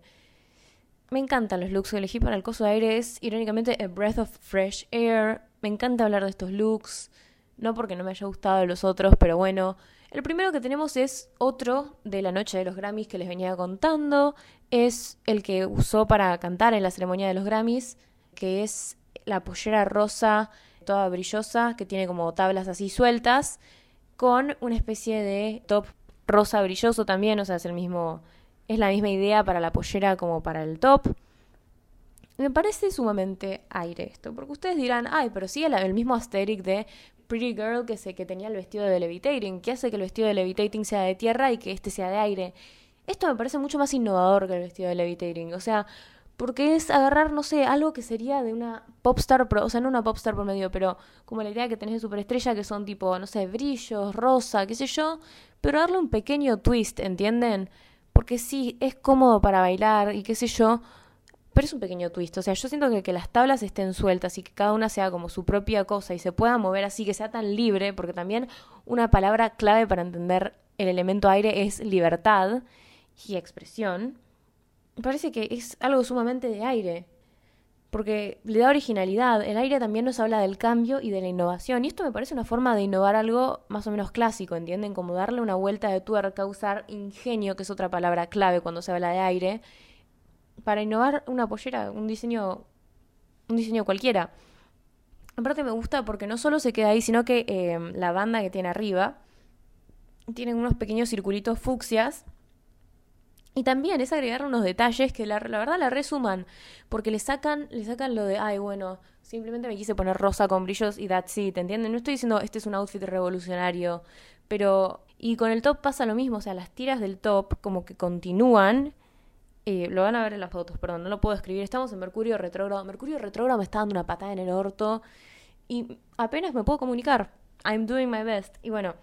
Me encantan los looks que elegí para el coso de aire. Es irónicamente a breath of fresh air. Me encanta hablar de estos looks. No porque no me haya gustado los otros, pero bueno. El primero que tenemos es otro de la noche de los Grammys que les venía contando. Es el que usó para cantar en la ceremonia de los Grammys, que es la pollera rosa, toda brillosa, que tiene como tablas así sueltas, con una especie de top rosa brilloso también, o sea, es el mismo es la misma idea para la pollera como para el top. Me parece sumamente aire esto, porque ustedes dirán, ay, pero sigue el mismo aesthetic de Pretty Girl que, sé, que tenía el vestido de Levitating, que hace que el vestido de Levitating sea de tierra y que este sea de aire. Esto me parece mucho más innovador que el vestido de Levitating, o sea, porque es agarrar, no sé, algo que sería de una popstar, o sea, no una popstar por medio, pero como la idea que tenés de superestrella, que son tipo, no sé, brillos, rosa, qué sé yo, pero darle un pequeño twist, ¿entienden? porque sí, es cómodo para bailar y qué sé yo, pero es un pequeño twist. O sea, yo siento que, que las tablas estén sueltas y que cada una sea como su propia cosa y se pueda mover así, que sea tan libre, porque también una palabra clave para entender el elemento aire es libertad y expresión. Me parece que es algo sumamente de aire porque le da originalidad. El aire también nos habla del cambio y de la innovación. Y esto me parece una forma de innovar algo más o menos clásico, ¿entienden? Como darle una vuelta de tuerca, usar ingenio, que es otra palabra clave cuando se habla de aire, para innovar una pollera, un diseño, un diseño cualquiera. Aparte me gusta porque no solo se queda ahí, sino que eh, la banda que tiene arriba tiene unos pequeños circulitos fucsias y también es agregar unos detalles que la, verdad la resuman, porque le sacan, le sacan lo de, ay, bueno, simplemente me quise poner rosa con brillos y that's it, ¿entienden? No estoy diciendo, este es un outfit revolucionario, pero... Y con el top pasa lo mismo, o sea, las tiras del top como que continúan, eh, lo van a ver en las fotos, perdón, no lo puedo escribir, estamos en Mercurio retrógrado, Mercurio retrógrado me está dando una patada en el orto y apenas me puedo comunicar, I'm doing my best. Y bueno,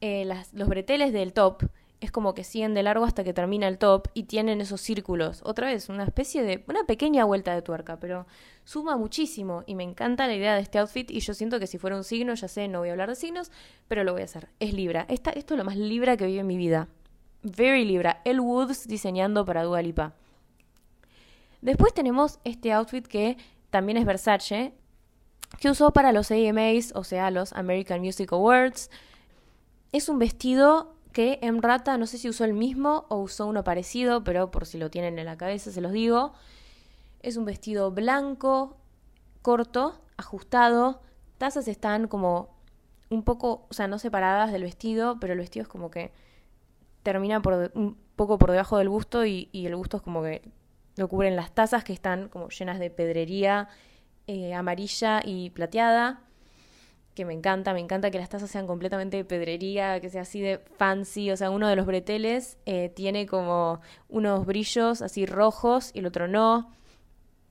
eh, las, los breteles del top es como que siguen de largo hasta que termina el top y tienen esos círculos. Otra vez, una especie de, una pequeña vuelta de tuerca, pero suma muchísimo y me encanta la idea de este outfit y yo siento que si fuera un signo, ya sé, no voy a hablar de signos, pero lo voy a hacer. Es Libra. Esta, esto es lo más Libra que vivo en mi vida. Very Libra. El Woods diseñando para Dua Lipa. Después tenemos este outfit que también es Versace, que usó para los AMAs, o sea, los American Music Awards. Es un vestido que en Rata no sé si usó el mismo o usó uno parecido, pero por si lo tienen en la cabeza se los digo. Es un vestido blanco, corto, ajustado. Tazas están como un poco, o sea, no separadas del vestido, pero el vestido es como que termina por un poco por debajo del busto y, el busto es como que lo cubren las tazas que están como llenas de pedrería eh, amarilla y plateada. que me encanta, me encanta que las tazas sean completamente de pedrería, que sea así de fancy, o sea, uno de los breteles eh, tiene como unos brillos así rojos y el otro no.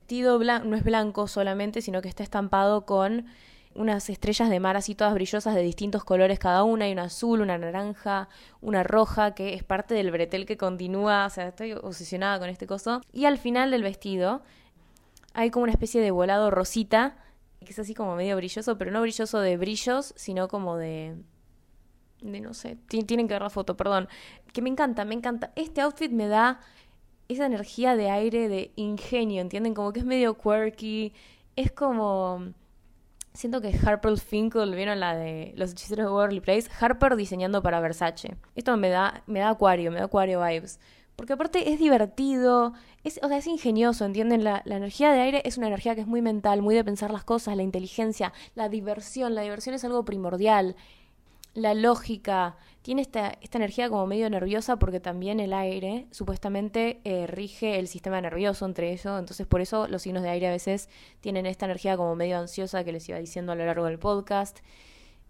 El vestido no es blanco solamente, sino que está estampado con unas estrellas de mar así todas brillosas de distintos colores cada una, hay una azul, una naranja, una roja, que es parte del bretel que continúa, o sea, estoy obsesionada con este coso. Y al final del vestido hay como una especie de volado rosita, que es así como medio brilloso, pero no brilloso de brillos, sino como de... de no sé, tienen que ver la foto, perdón. Que me encanta, me encanta. Este outfit me da esa energía de aire, de ingenio, ¿entienden? Como que es medio quirky, es como Siento que Harper Finkel, ¿vieron la de los hechiceros de Worldly Place? Harper diseñando para Versace. Esto me da, me da acuario, me da acuario vibes. Porque aparte es divertido, es, o sea, es ingenioso, ¿entienden? La, la, energía de aire es una energía que es muy mental, muy de pensar las cosas, la inteligencia, la diversión. La diversión es algo primordial la lógica, tiene esta, esta energía como medio nerviosa porque también el aire supuestamente eh, rige el sistema nervioso entre ellos, entonces por eso los signos de aire a veces tienen esta energía como medio ansiosa que les iba diciendo a lo largo del podcast.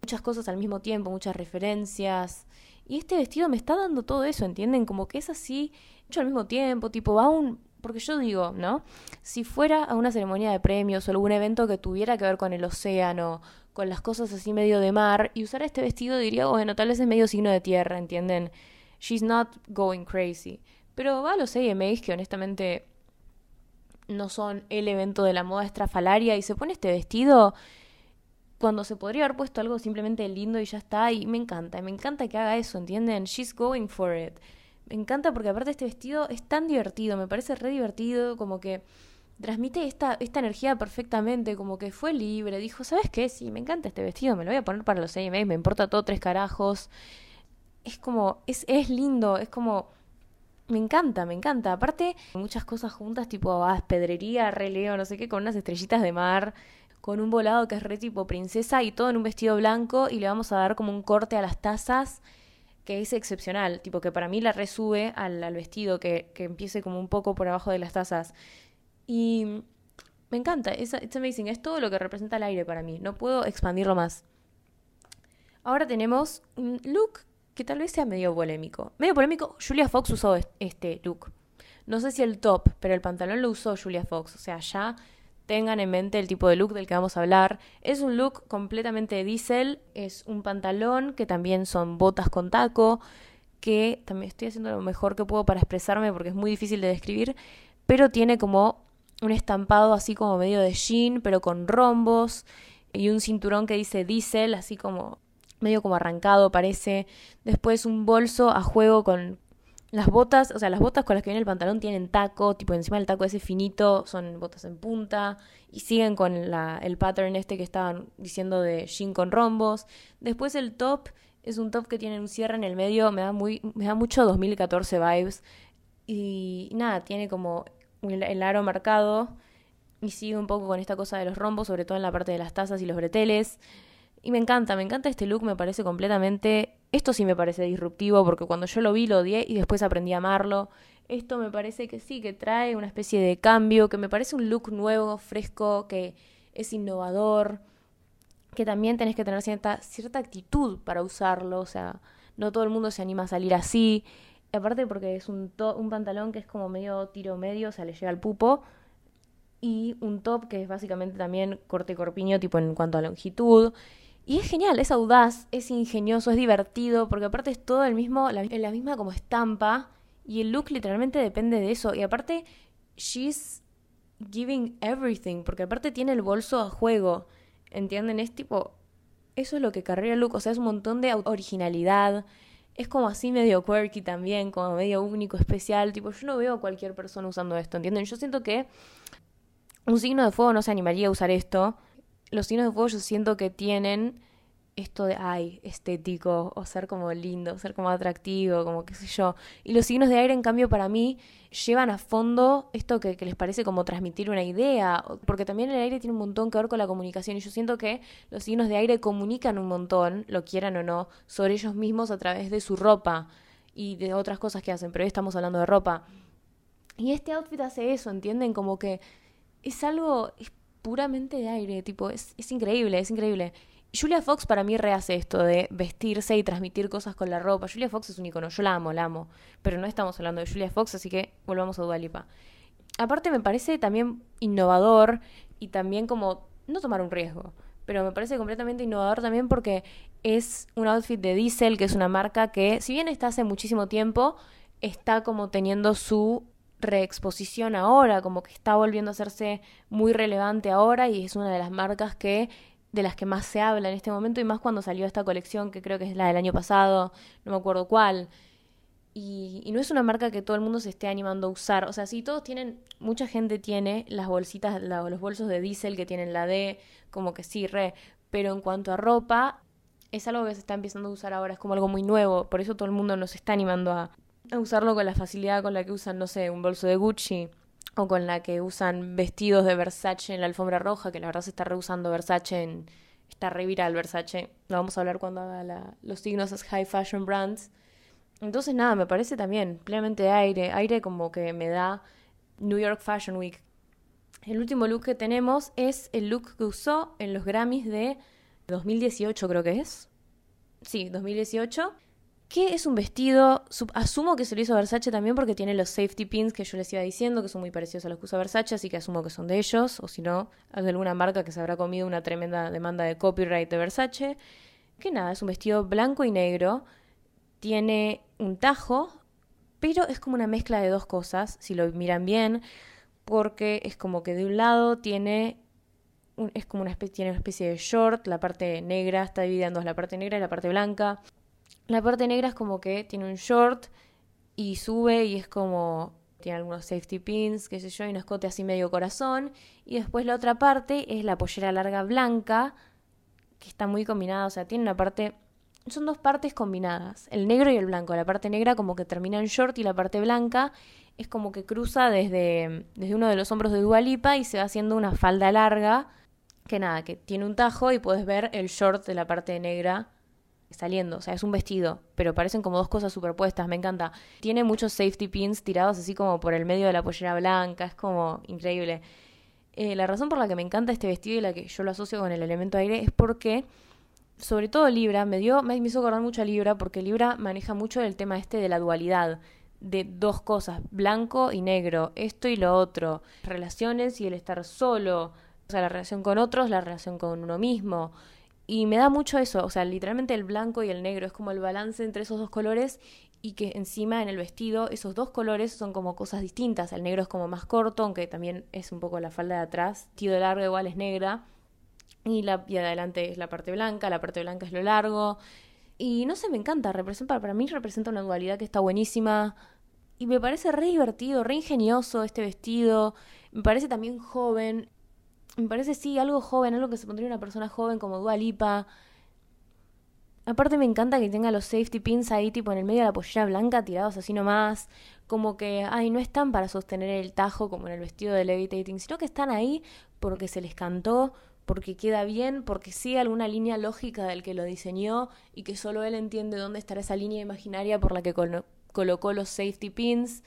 Muchas cosas al mismo tiempo, muchas referencias. Y este vestido me está dando todo eso, ¿entienden? Como que es así, hecho al mismo tiempo, tipo, va un... Porque yo digo, ¿no? Si fuera a una ceremonia de premios o algún evento que tuviera que ver con el océano, con las cosas así medio de mar y usar este vestido diría, bueno, tal vez es medio signo de tierra, ¿entienden? She's not going crazy. Pero va a los AMAs que honestamente no son el evento de la moda estrafalaria y se pone este vestido cuando se podría haber puesto algo simplemente lindo y ya está y me encanta, me encanta que haga eso, ¿entienden? She's going for it. Me encanta porque aparte este vestido es tan divertido, me parece re divertido, como que transmite esta, esta energía perfectamente, como que fue libre, dijo, ¿sabes qué? Sí, me encanta este vestido, me lo voy a poner para los AMA, me importa todo tres carajos. Es como, es, es lindo, es como, me encanta, me encanta. Aparte, muchas cosas juntas, tipo, ah, pedrería, re leo, no sé qué, con unas estrellitas de mar, con un volado que es re tipo princesa y todo en un vestido blanco y le vamos a dar como un corte a las tazas que es excepcional, tipo que para mí la resube al, al vestido, que, que empiece como un poco por abajo de las tazas. Y me encanta, es amazing, es todo lo que representa el aire para mí, no puedo expandirlo más. Ahora tenemos un look que tal vez sea medio polémico. Medio polémico, Julia Fox usó este look. No sé si el top, pero el pantalón lo usó Julia Fox. O sea, ya tengan en mente el tipo de look del que vamos a hablar. Es un look completamente diesel, es un pantalón que también son botas con taco, que también estoy haciendo lo mejor que puedo para expresarme porque es muy difícil de describir, pero tiene como un estampado así como medio de jean, pero con rombos, y un cinturón que dice diesel, así como medio como arrancado parece. Después un bolso a juego con las botas, o sea, las botas con las que viene el pantalón tienen taco, tipo encima del taco ese finito, son botas en punta, y siguen con la, el pattern este que estaban diciendo de jean con rombos. Después el top es un top que tiene un cierre en el medio, me da, muy, me da mucho 2014 vibes. Y nada, tiene como el, aro marcado y sigue un poco con esta cosa de los rombos, sobre todo en la parte de las tazas y los breteles. Y me encanta, me encanta este look, me parece completamente... Esto sí me parece disruptivo porque cuando yo lo vi lo odié y después aprendí a amarlo. Esto me parece que sí, que trae una especie de cambio, que me parece un look nuevo, fresco, que es innovador, que también tenés que tener cierta, cierta actitud para usarlo, o sea, no todo el mundo se anima a salir así aparte porque es un, un pantalón que es como medio tiro medio, o sea, le llega al pupo. Y un top que es básicamente también corte corpiño, tipo en cuanto a longitud. Y es genial, es audaz, es ingenioso, es divertido, porque aparte es todo el mismo, la, la misma como estampa. Y el look literalmente depende de eso. Y aparte, she's giving everything, porque aparte tiene el bolso a juego. ¿Entienden? Es tipo. Eso es lo que carrera el look. O sea, es un montón de originalidad es como así medio quirky también, como medio único, especial. Tipo, yo no veo a cualquier persona usando esto, ¿entienden? Yo siento que un signo de fuego no se animaría a usar esto. Los signos de fuego yo siento que tienen esto de, ay, estético, o ser como lindo, ser como atractivo, como qué sé yo. Y los signos de aire, en cambio, para mí, llevan a fondo esto que, les parece como transmitir una idea, porque también el aire tiene un montón que ver con la comunicación, y yo siento que los signos de aire comunican un montón, lo quieran o no, sobre ellos mismos a través de su ropa y de otras cosas que hacen, pero hoy estamos hablando de ropa. Y este outfit hace eso, ¿entienden? Como que es algo, es puramente de aire, tipo, es, es increíble, es increíble. Julia Fox para mí rehace esto de vestirse y transmitir cosas con la ropa. Julia Fox es un icono, yo la amo, la amo. Pero no estamos hablando de Julia Fox, así que volvamos a Dualipa. Aparte me parece también innovador y también como no tomar un riesgo, pero me parece completamente innovador también porque es un outfit de Diesel, que es una marca que, si bien está hace muchísimo tiempo, está como teniendo su reexposición ahora, como que está volviendo a hacerse muy relevante ahora y es una de las marcas que de las que más se habla en este momento y más cuando salió esta colección que creo que es la del año pasado, no me acuerdo cuál. Y, no es una marca que todo el mundo se esté animando a usar. O sea, sí, todos tienen, mucha gente tiene las bolsitas, los bolsos de diésel que tienen la D, como que sí, re. Pero en cuanto a ropa, es algo que se está empezando a usar ahora, es como algo muy nuevo. Por eso todo el mundo nos está animando a, a usarlo con la facilidad con la que usan, no sé, un bolso de Gucci o con la que usan vestidos de Versace en la alfombra roja, que la verdad se está reusando Versace en... Está re viral Versace. Lo vamos a hablar cuando haga los signos high fashion brands. Entonces nada, me parece también plenamente aire, aire como que me da New York Fashion Week. El último look que tenemos es el look que usó en los Grammys de 2018 creo que es. Sí, 2018 que es un vestido, asumo que se lo hizo Versace también porque tiene los safety pins que yo les iba diciendo, que son muy parecidos a los que usa Versace, así que asumo que son de ellos, o si no, de alguna marca que se habrá comido una tremenda demanda de copyright de Versace. Que nada, es un vestido blanco y negro, tiene un tajo, pero es como una mezcla de dos cosas, si lo miran bien, porque es como que de un lado tiene es como una especie, tiene una especie de short, la parte negra está dividida en dos, la parte negra y la parte blanca. La parte negra es como que tiene un short y sube y es como tiene algunos safety pins, qué sé yo, y un escote así medio corazón. Y después la otra parte es la pollera larga blanca, que está muy combinada, o sea, tiene una parte... Son dos partes combinadas, el negro y el blanco. La parte negra como que termina en short y la parte blanca es como que cruza desde, desde uno de los hombros de Dualipa y se va haciendo una falda larga, que nada, que tiene un tajo y puedes ver el short de la parte negra saliendo, o sea, es un vestido, pero parecen como dos cosas superpuestas, me encanta. Tiene muchos safety pins tirados así como por el medio de la pollera blanca, es como increíble. Eh, la razón por la que me encanta este vestido y la que yo lo asocio con el elemento aire es porque, sobre todo Libra, me dio, me hizo acordar mucho a Libra porque Libra maneja mucho el tema este de la dualidad, de dos cosas, blanco y negro, esto y lo otro, relaciones y el estar solo, o sea, la relación con otros, la relación con uno mismo. Y me da mucho eso, o sea, literalmente el blanco y el negro es como el balance entre esos dos colores y que encima en el vestido esos dos colores son como cosas distintas. El negro es como más corto, aunque también es un poco la falda de atrás. Vestido largo igual es negra. Y, la, y adelante es la parte blanca, la parte blanca es lo largo. Y no sé, me encanta, representa, para mí representa una dualidad que está buenísima. Y me parece re divertido, re ingenioso este vestido. Me parece también joven me parece sí algo joven, algo que se pondría una persona joven como Dua Lipa. Aparte me encanta que tenga los safety pins ahí tipo en el medio de la pollera blanca tirados así nomás, como que ay, no están para sostener el tajo como en el vestido de levitating, sino que están ahí porque se les cantó, porque queda bien, porque sigue alguna línea lógica del que lo diseñó y que solo él entiende dónde estará esa línea imaginaria por la que colocó los safety pins.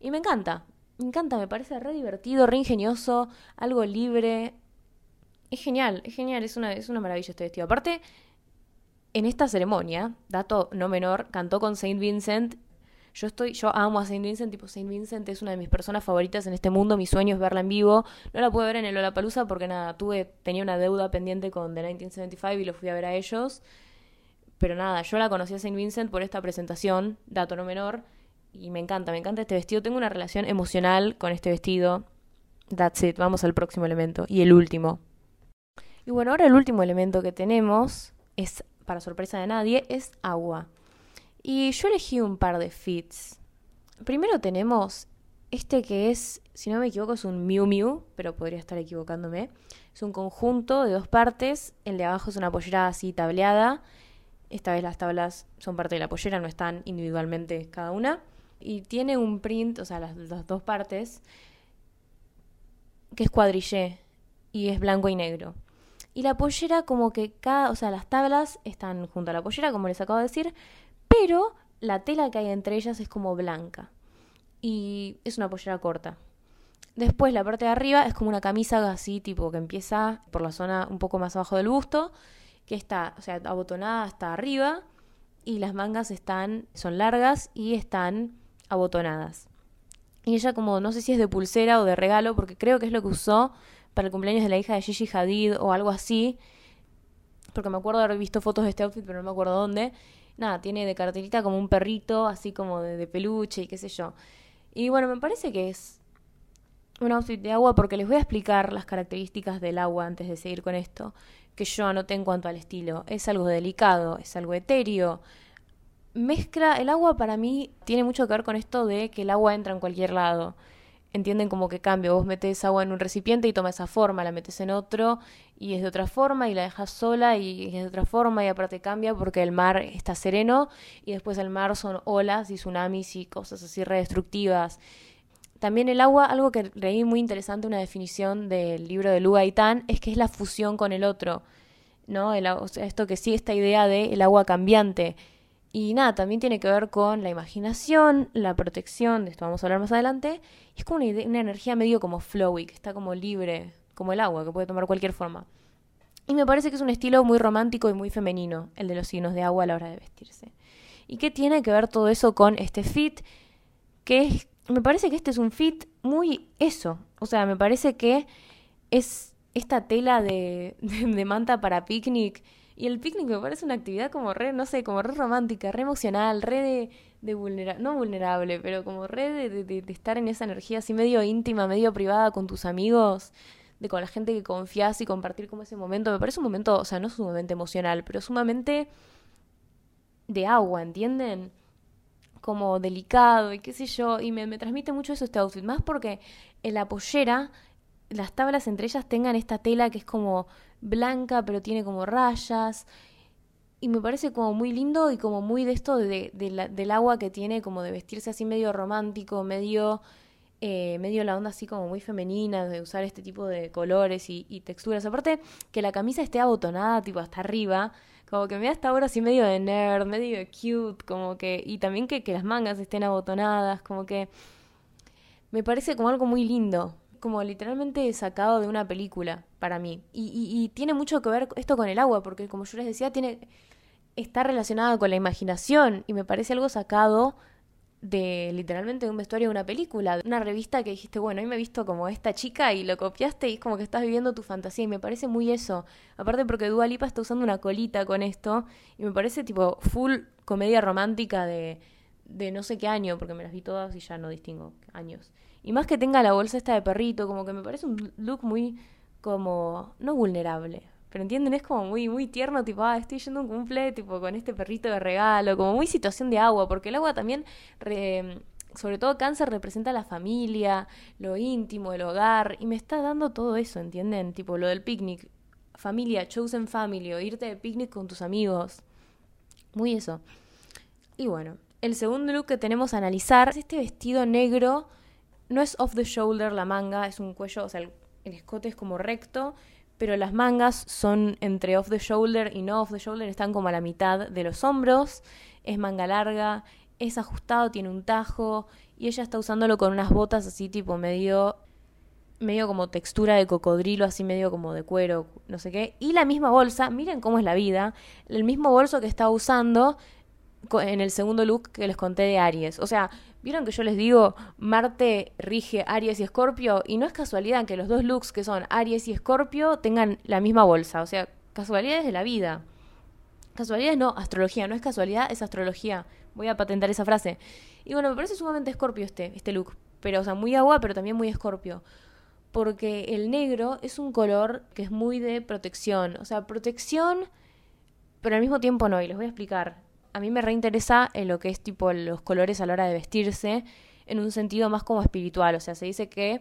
Y me encanta, me encanta, me parece re divertido, re ingenioso, algo libre. Es genial, es genial, es una, es una maravilla este vestido. Aparte, en esta ceremonia, dato no menor, cantó con Saint Vincent. Yo estoy, yo amo a Saint Vincent, tipo Saint Vincent es una de mis personas favoritas en este mundo, mi sueño es verla en vivo. No la pude ver en el Lollapalooza porque nada, tuve, tenía una deuda pendiente con The 1975 y lo fui a ver a ellos. Pero nada, yo la conocí a Saint Vincent por esta presentación, dato no menor y me encanta, me encanta este vestido. Tengo una relación emocional con este vestido. That's it, vamos al próximo elemento. Y el último. Y bueno, ahora el último elemento que tenemos es, para sorpresa de nadie, es agua. Y yo elegí un par de fits. Primero tenemos este que es, si no me equivoco, es un Miu Miu, pero podría estar equivocándome. Es un conjunto de dos partes. El de abajo es una pollera así tableada. Esta vez las tablas son parte de la pollera, no están individualmente cada una y tiene un print, o sea, las, dos partes, que es cuadrillé y es blanco y negro. Y la pollera como que cada, o sea, las tablas están junto a la pollera, como les acabo de decir, pero la tela que hay entre ellas es como blanca. Y es una pollera corta. Después la parte de arriba es como una camisa así, tipo que empieza por la zona un poco más abajo del busto que está, o sea, abotonada hasta arriba y las mangas están, son largas y están abotonadas. Y ella como, no sé si es de pulsera o de regalo, porque creo que es lo que usó para el cumpleaños de la hija de Gigi Hadid o algo así, porque me acuerdo haber visto fotos de este outfit, pero no me acuerdo dónde. Nada, tiene de carterita como un perrito, así como de, de peluche y qué sé yo. Y bueno, me parece que es un outfit de agua porque les voy a explicar las características del agua antes de seguir con esto, que yo anoté en cuanto al estilo. Es algo delicado, es algo etéreo. Mezcla, el agua para mí tiene mucho que ver con esto de que el agua entra en cualquier lado. Entienden como que cambia. Vos metes agua en un recipiente y toma esa forma, la metes en otro y es de otra forma y la dejas sola y es de otra forma y aparte cambia porque el mar está sereno y después el mar son olas y tsunamis y cosas así redestructivas. También el agua, algo que leí muy interesante, una definición del libro de Luga Itán, es que es la fusión con el otro, ¿no? El, o sea, esto que sí, esta idea de el agua cambiante. Y nada, también tiene que ver con la imaginación, la protección, de esto vamos a hablar más adelante. Es como una, una energía medio como flowy, que está como libre, como el agua, que puede tomar cualquier forma. Y me parece que es un estilo muy romántico y muy femenino, el de los signos de agua a la hora de vestirse. ¿Y qué tiene que ver todo eso con este fit? Que es me parece que este es un fit muy eso. O sea, me parece que es esta tela de, (laughs) de, manta para picnic. Y el picnic me parece una actividad como re, no sé, como re romántica, re emocional, re de, de vulnerable, no vulnerable, pero como re de, de, estar en esa energía así medio íntima, medio privada con tus amigos, de con la gente que confías y compartir como ese momento. Me parece un momento, o sea, no sumamente emocional, pero sumamente de agua, ¿entienden? como delicado y qué sé yo, y me, me transmite mucho eso este outfit, más porque en la pollera las tablas entre ellas tengan esta tela que es como blanca pero tiene como rayas y me parece como muy lindo y como muy de esto de, de del agua que tiene como de vestirse así medio romántico, medio eh, medio la onda así como muy femenina de usar este tipo de colores y, y texturas. Aparte que la camisa esté abotonada tipo hasta arriba, como que me da esta obra así medio de nerd, medio cute, como que, y también que, que las mangas estén abotonadas, como que me parece como algo muy lindo, como literalmente sacado de una película para mí. Y, tiene mucho que ver esto con el agua, porque como yo les decía, tiene está relacionado con la imaginación y me parece algo sacado de literalmente de un vestuario de una película, de una revista que dijiste, bueno, hoy me he visto como esta chica y lo copiaste y es como que estás viviendo tu fantasía y me parece muy eso. Aparte porque Dua Lipa está usando una colita con esto y me parece tipo full comedia romántica de, de no sé qué año, porque me las vi todas y ya no distingo años. Y más que tenga la bolsa esta de perrito, como que me parece un look muy como no vulnerable, pero entienden, es como muy, muy tierno, tipo, ah, estoy yendo a un cumple, tipo, con este perrito de regalo, como muy situación de agua, porque el agua también, sobre todo cáncer, representa la familia, lo íntimo, el hogar, y me está dando todo eso, ¿entienden? Tipo, lo del picnic, familia, chosen family, o irte de picnic con tus amigos, muy eso. Y bueno, el segundo look que tenemos a analizar es este vestido negro, no es off the shoulder la manga, es un cuello, o sea, el, escote es como recto, pero las mangas son entre off the shoulder y no off the shoulder, están como a la mitad de los hombros, es manga larga, es ajustado, tiene un tajo y ella está usándolo con unas botas así tipo medio medio como textura de cocodrilo, así medio como de cuero, no sé qué, y la misma bolsa, miren cómo es la vida, el mismo bolso que está usando en el segundo look que les conté de Aries. O sea, vieron que yo les digo, Marte rige Aries y Escorpio, y no es casualidad que los dos looks que son Aries y Escorpio tengan la misma bolsa. O sea, casualidades de la vida. Casualidades no, astrología, no es casualidad, es astrología. Voy a patentar esa frase. Y bueno, me parece sumamente Escorpio este, este look. Pero, o sea, muy agua, pero también muy Escorpio. Porque el negro es un color que es muy de protección. O sea, protección, pero al mismo tiempo no. Y les voy a explicar a mí me reinteresa en lo que es tipo los colores a la hora de vestirse, en un sentido más como espiritual. O sea, se dice que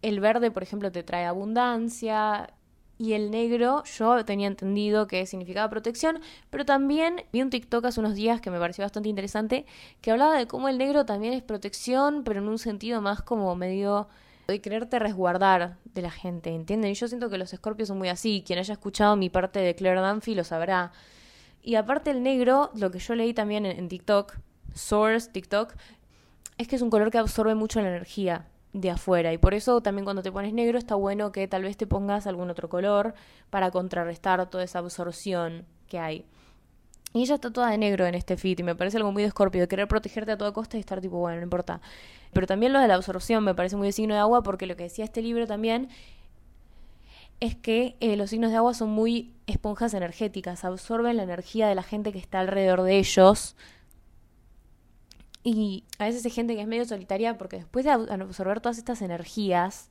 el verde, por ejemplo, te trae abundancia. Y el negro, yo tenía entendido que significaba protección, pero también vi un TikTok hace unos días que me pareció bastante interesante, que hablaba de cómo el negro también es protección, pero en un sentido más como medio de quererte resguardar de la gente, ¿entienden? Y yo siento que los escorpios son muy así. Quien haya escuchado mi parte de Claire Dunphy lo sabrá. Y aparte el negro, lo que yo leí también en, TikTok, Source, TikTok, es que es un color que absorbe mucho la energía. de afuera. Y por eso también cuando te pones negro está bueno que tal vez te pongas algún otro color para contrarrestar toda esa absorción que hay. Y ella está toda de negro en este fit y me parece algo muy de escorpio, de querer protegerte a toda costa y estar tipo, bueno, no importa. Pero también lo de la absorción me parece muy de signo de agua porque lo que decía este libro también es que eh, los signos de agua son muy esponjas energéticas, absorben la energía de la gente que está alrededor de ellos. Y a veces hay gente que es medio solitaria porque después de absorber todas estas energías,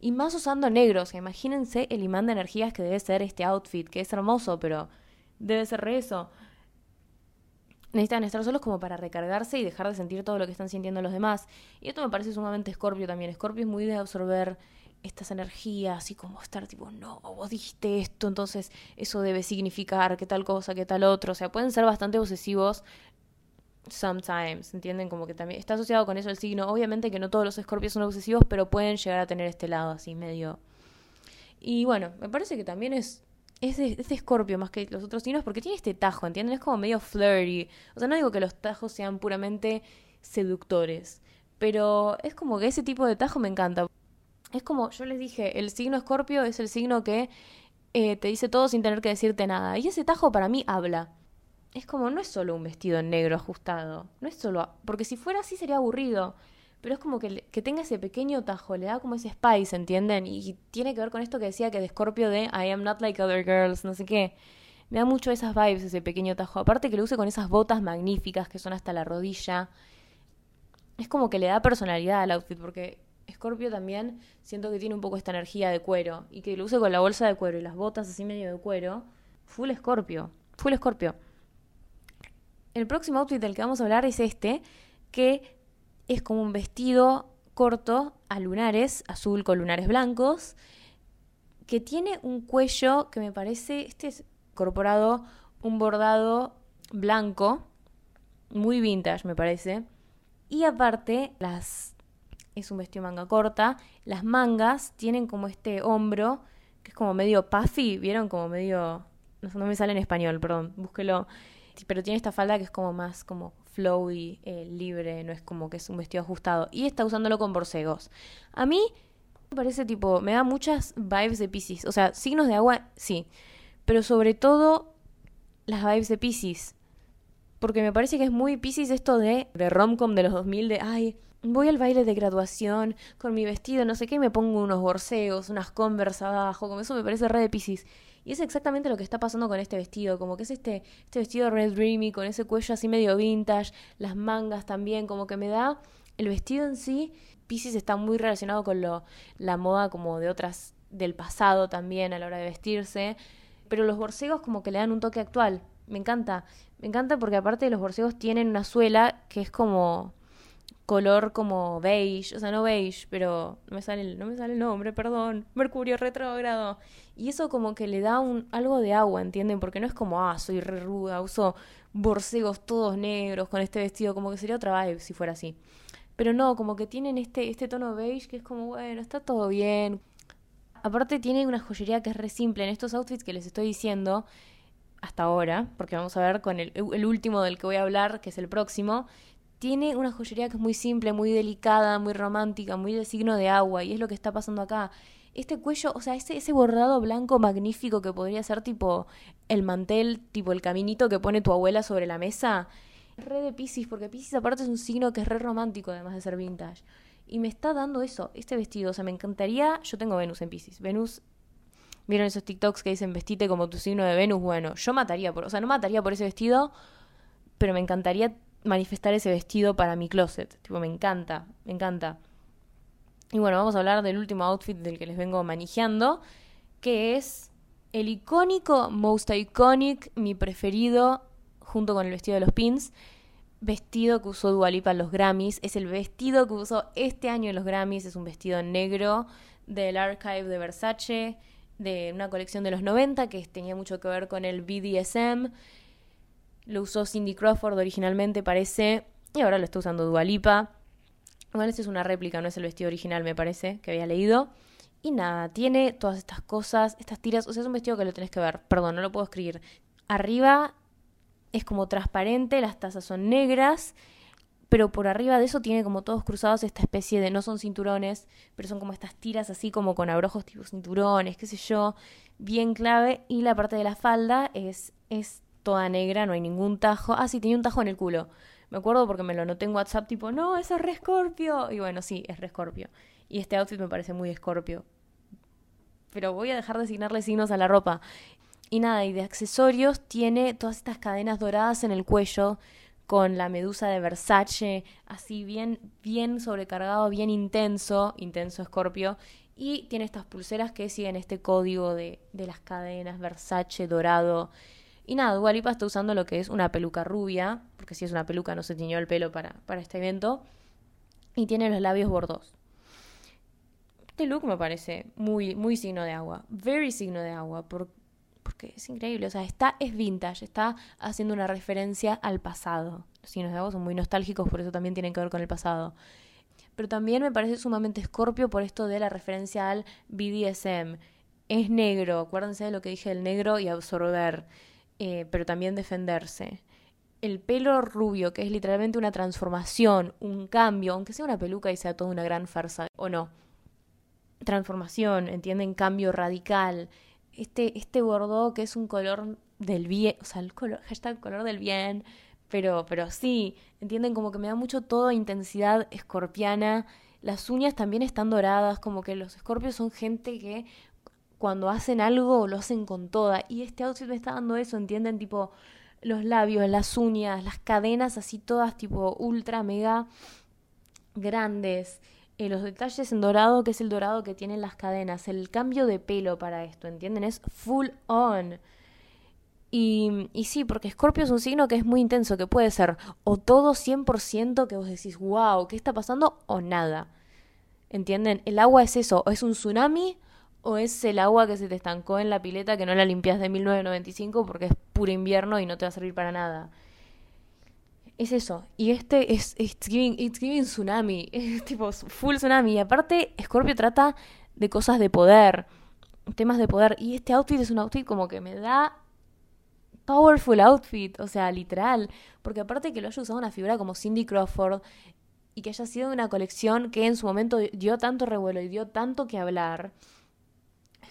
y más usando negros, imagínense el imán de energías que debe ser este outfit, que es hermoso, pero debe ser eso. Necesitan estar solos como para recargarse y dejar de sentir todo lo que están sintiendo los demás. Y esto me parece sumamente Scorpio también. Scorpio es muy de absorber estas energías y como estar tipo, no, vos dijiste esto, entonces eso debe significar que tal cosa, que tal otro. O sea, pueden ser bastante obsesivos sometimes, ¿entienden? Como que también está asociado con eso el signo. Obviamente que no todos los escorpios son obsesivos, pero pueden llegar a tener este lado así medio. Y bueno, me parece que también es es de, escorpio más que los otros signos porque tiene este tajo, ¿entienden? Es como medio flirty. O sea, no digo que los tajos sean puramente seductores, pero es como que ese tipo de tajo me encanta. Es como, yo les dije, el signo escorpio es el signo que eh, te dice todo sin tener que decirte nada. Y ese tajo para mí habla. Es como, no es solo un vestido negro ajustado. No es solo... Porque si fuera así sería aburrido. Pero es como que, que tenga ese pequeño tajo, le da como ese spice, ¿entienden? Y, tiene que ver con esto que decía que de Scorpio de I am not like other girls, no sé qué. Me da mucho esas vibes, ese pequeño tajo. Aparte que lo use con esas botas magníficas que son hasta la rodilla. Es como que le da personalidad al outfit, porque Scorpio también siento que tiene un poco esta energía de cuero y que lo use con la bolsa de cuero y las botas así medio de cuero, full Scorpio, full Scorpio. El próximo outfit del que vamos a hablar es este, que es como un vestido corto a lunares, azul con lunares blancos, que tiene un cuello que me parece, este es incorporado un bordado blanco, muy vintage me parece, y aparte las es un vestido manga corta. Las mangas tienen como este hombro, que es como medio puffy, ¿vieron? Como medio... No, me sale en español, perdón, búsquelo. Pero tiene esta falda que es como más como flowy, eh, libre, no es como que es un vestido ajustado. Y está usándolo con borcegos. A mí me parece tipo, me da muchas vibes de Pisces. O sea, signos de agua, sí. Pero sobre todo las vibes de Pisces. Porque me parece que es muy Pisces esto de, de romcom de los 2000, de, ay, voy al baile de graduación con mi vestido, no sé qué, y me pongo unos borseos, unas converse abajo, como eso me parece re de Pisces. Y es exactamente lo que está pasando con este vestido, como que es este, este vestido red dreamy, con ese cuello así medio vintage, las mangas también, como que me da el vestido en sí. Pisces está muy relacionado con lo, la moda como de otras del pasado también a la hora de vestirse, pero los borcegos como que le dan un toque actual. Me encanta, me encanta porque aparte los borcegos tienen una suela que es como color como beige, o sea, no beige, pero no me sale el, no me sale el nombre, perdón, Mercurio retrógrado. Y eso como que le da un algo de agua, ¿entienden? Porque no es como, ah, soy re ruda, uso borcegos todos negros con este vestido, como que sería otra vibe si fuera así. Pero no, como que tienen este, este tono beige que es como, bueno, está todo bien. Aparte tiene una joyería que es re simple en estos outfits que les estoy diciendo hasta ahora, porque vamos a ver con el, el último del que voy a hablar, que es el próximo tiene una joyería que es muy simple, muy delicada, muy romántica, muy de signo de agua, y es lo que está pasando acá. Este cuello, o sea, ese, ese bordado blanco magnífico que podría ser tipo el mantel, tipo el caminito que pone tu abuela sobre la mesa, re de Pisces, porque Pisces aparte es un signo que es re romántico, además de ser vintage. Y me está dando eso, este vestido. O sea, me encantaría. Yo tengo Venus en Pisces. Venus. ¿Vieron esos TikToks que dicen vestite como tu signo de Venus? Bueno, yo mataría por. O sea, no mataría por ese vestido, pero me encantaría manifestar ese vestido para mi closet. Tipo, me encanta, me encanta. Y bueno, vamos a hablar del último outfit del que les vengo manejando, que es el icónico, most iconic, mi preferido, junto con el vestido de los pins, vestido que usó Dualipa en los Grammys. Es el vestido que usó este año en los Grammys, es un vestido negro del archive de Versace, de una colección de los 90 que tenía mucho que ver con el BDSM. Lo usó Cindy Crawford originalmente, parece, y ahora lo está usando Dualipa. Bueno, es una réplica, no es el vestido original, me parece, que había leído. Y nada, tiene todas estas cosas, estas tiras, o sea, es un vestido que lo tenés que ver. Perdón, no lo puedo escribir. Arriba es como transparente, las tazas son negras, pero por arriba de eso tiene como todos cruzados esta especie de, no son cinturones, pero son como estas tiras así como con abrojos tipo cinturones, qué sé yo, bien clave. Y la parte de la falda es, es toda negra, no hay ningún tajo. Ah, sí, tenía un tajo en el culo. Me acuerdo porque me lo noté en WhatsApp tipo, no, eso es re escorpio. Y bueno, sí, es re escorpio. Y este outfit me parece muy escorpio. Pero voy a dejar de asignarle signos a la ropa. Y nada, y de accesorios tiene todas estas cadenas doradas en el cuello con la medusa de Versace, así bien, bien sobrecargado, bien intenso, intenso escorpio. Y tiene estas pulseras que siguen este código de, de las cadenas Versace dorado. Y nada, Dualipa está usando lo que es una peluca rubia, porque si es una peluca no se tiñó el pelo para, para este evento. Y tiene los labios bordos. Este look me parece muy, muy signo de agua. Very signo de agua. Por, porque es increíble, o sea, está, es vintage, está haciendo una referencia al pasado. Los signos de agua son muy nostálgicos, por eso también tienen que ver con el pasado. Pero también me parece sumamente escorpio por esto de la referencia al BDSM. Es negro, acuérdense de lo que dije del negro y absorber, eh, pero también defenderse. El pelo rubio, que es literalmente una transformación, un cambio, aunque sea una peluca y sea toda una gran farsa, o no. Transformación, ¿entienden? Cambio radical este, este bordeaux que es un color del bien, o sea, el color, hashtag color del bien, pero, pero sí, entienden como que me da mucho todo intensidad escorpiana. Las uñas también están doradas, como que los escorpios son gente que cuando hacen algo lo hacen con toda. Y este outfit me está dando eso, ¿entienden? Tipo, los labios, las uñas, las cadenas así todas tipo ultra mega grandes. Eh, los detalles en dorado, que es el dorado que tienen las cadenas, el cambio de pelo para esto, ¿entienden? Es full on. Y, y sí, porque Scorpio es un signo que es muy intenso, que puede ser o todo 100% que vos decís, wow, ¿qué está pasando? O nada. ¿Entienden? El agua es eso, o es un tsunami o es el agua que se te estancó en la pileta que no la limpias de 1995 porque es puro invierno y no te va a servir para nada es eso. Y este es It's Giving, it's giving Tsunami. (laughs) Es tipo full tsunami. Y aparte, Scorpio trata de cosas de poder. Temas de poder. Y este outfit es un outfit como que me da powerful outfit. O sea, literal. Porque aparte que lo haya usado una figura como Cindy Crawford. Y que haya sido una colección que en su momento dio tanto revuelo y dio tanto que hablar.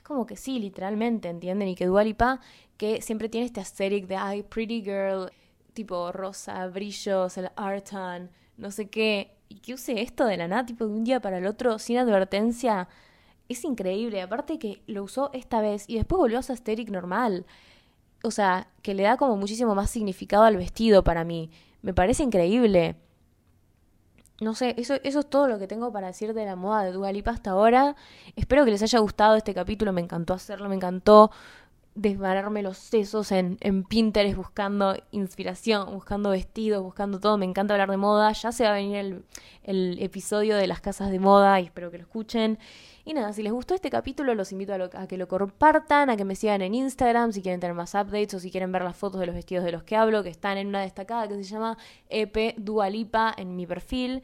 Como que sí, literalmente, ¿entienden? Y que Dualipa, que siempre tiene este aesthetic de, ay, pretty girl, tipo rosa, brillos, el artan, no sé qué, y que use esto de la nada, tipo de un día para el otro, sin advertencia, es increíble. Aparte que lo usó esta vez y después volvió a su aesthetic normal. O sea, que le da como muchísimo más significado al vestido para mí. Me parece increíble. No sé, eso, eso es todo lo que tengo para decir de la moda de Dua Lipa hasta ahora. Espero que les haya gustado este capítulo, me encantó hacerlo, me encantó desbararme los sesos en, en, Pinterest buscando inspiración, buscando vestidos, buscando todo. Me encanta hablar de moda. Ya se va a venir el, el, episodio de las casas de moda y espero que lo escuchen. Y nada, si les gustó este capítulo, los invito a, que lo compartan, a que me sigan en Instagram si quieren tener más updates o si quieren ver las fotos de los vestidos de los que hablo, que están en una destacada que se llama EP Dualipa en mi perfil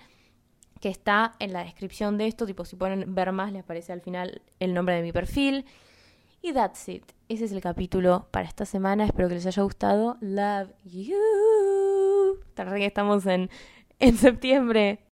que está en la descripción de esto, tipo si ponen ver más les aparece al final el nombre de mi perfil. Y that's it. Ese es el capítulo para esta semana. Espero que les haya gustado. Love you. que estamos en, en septiembre.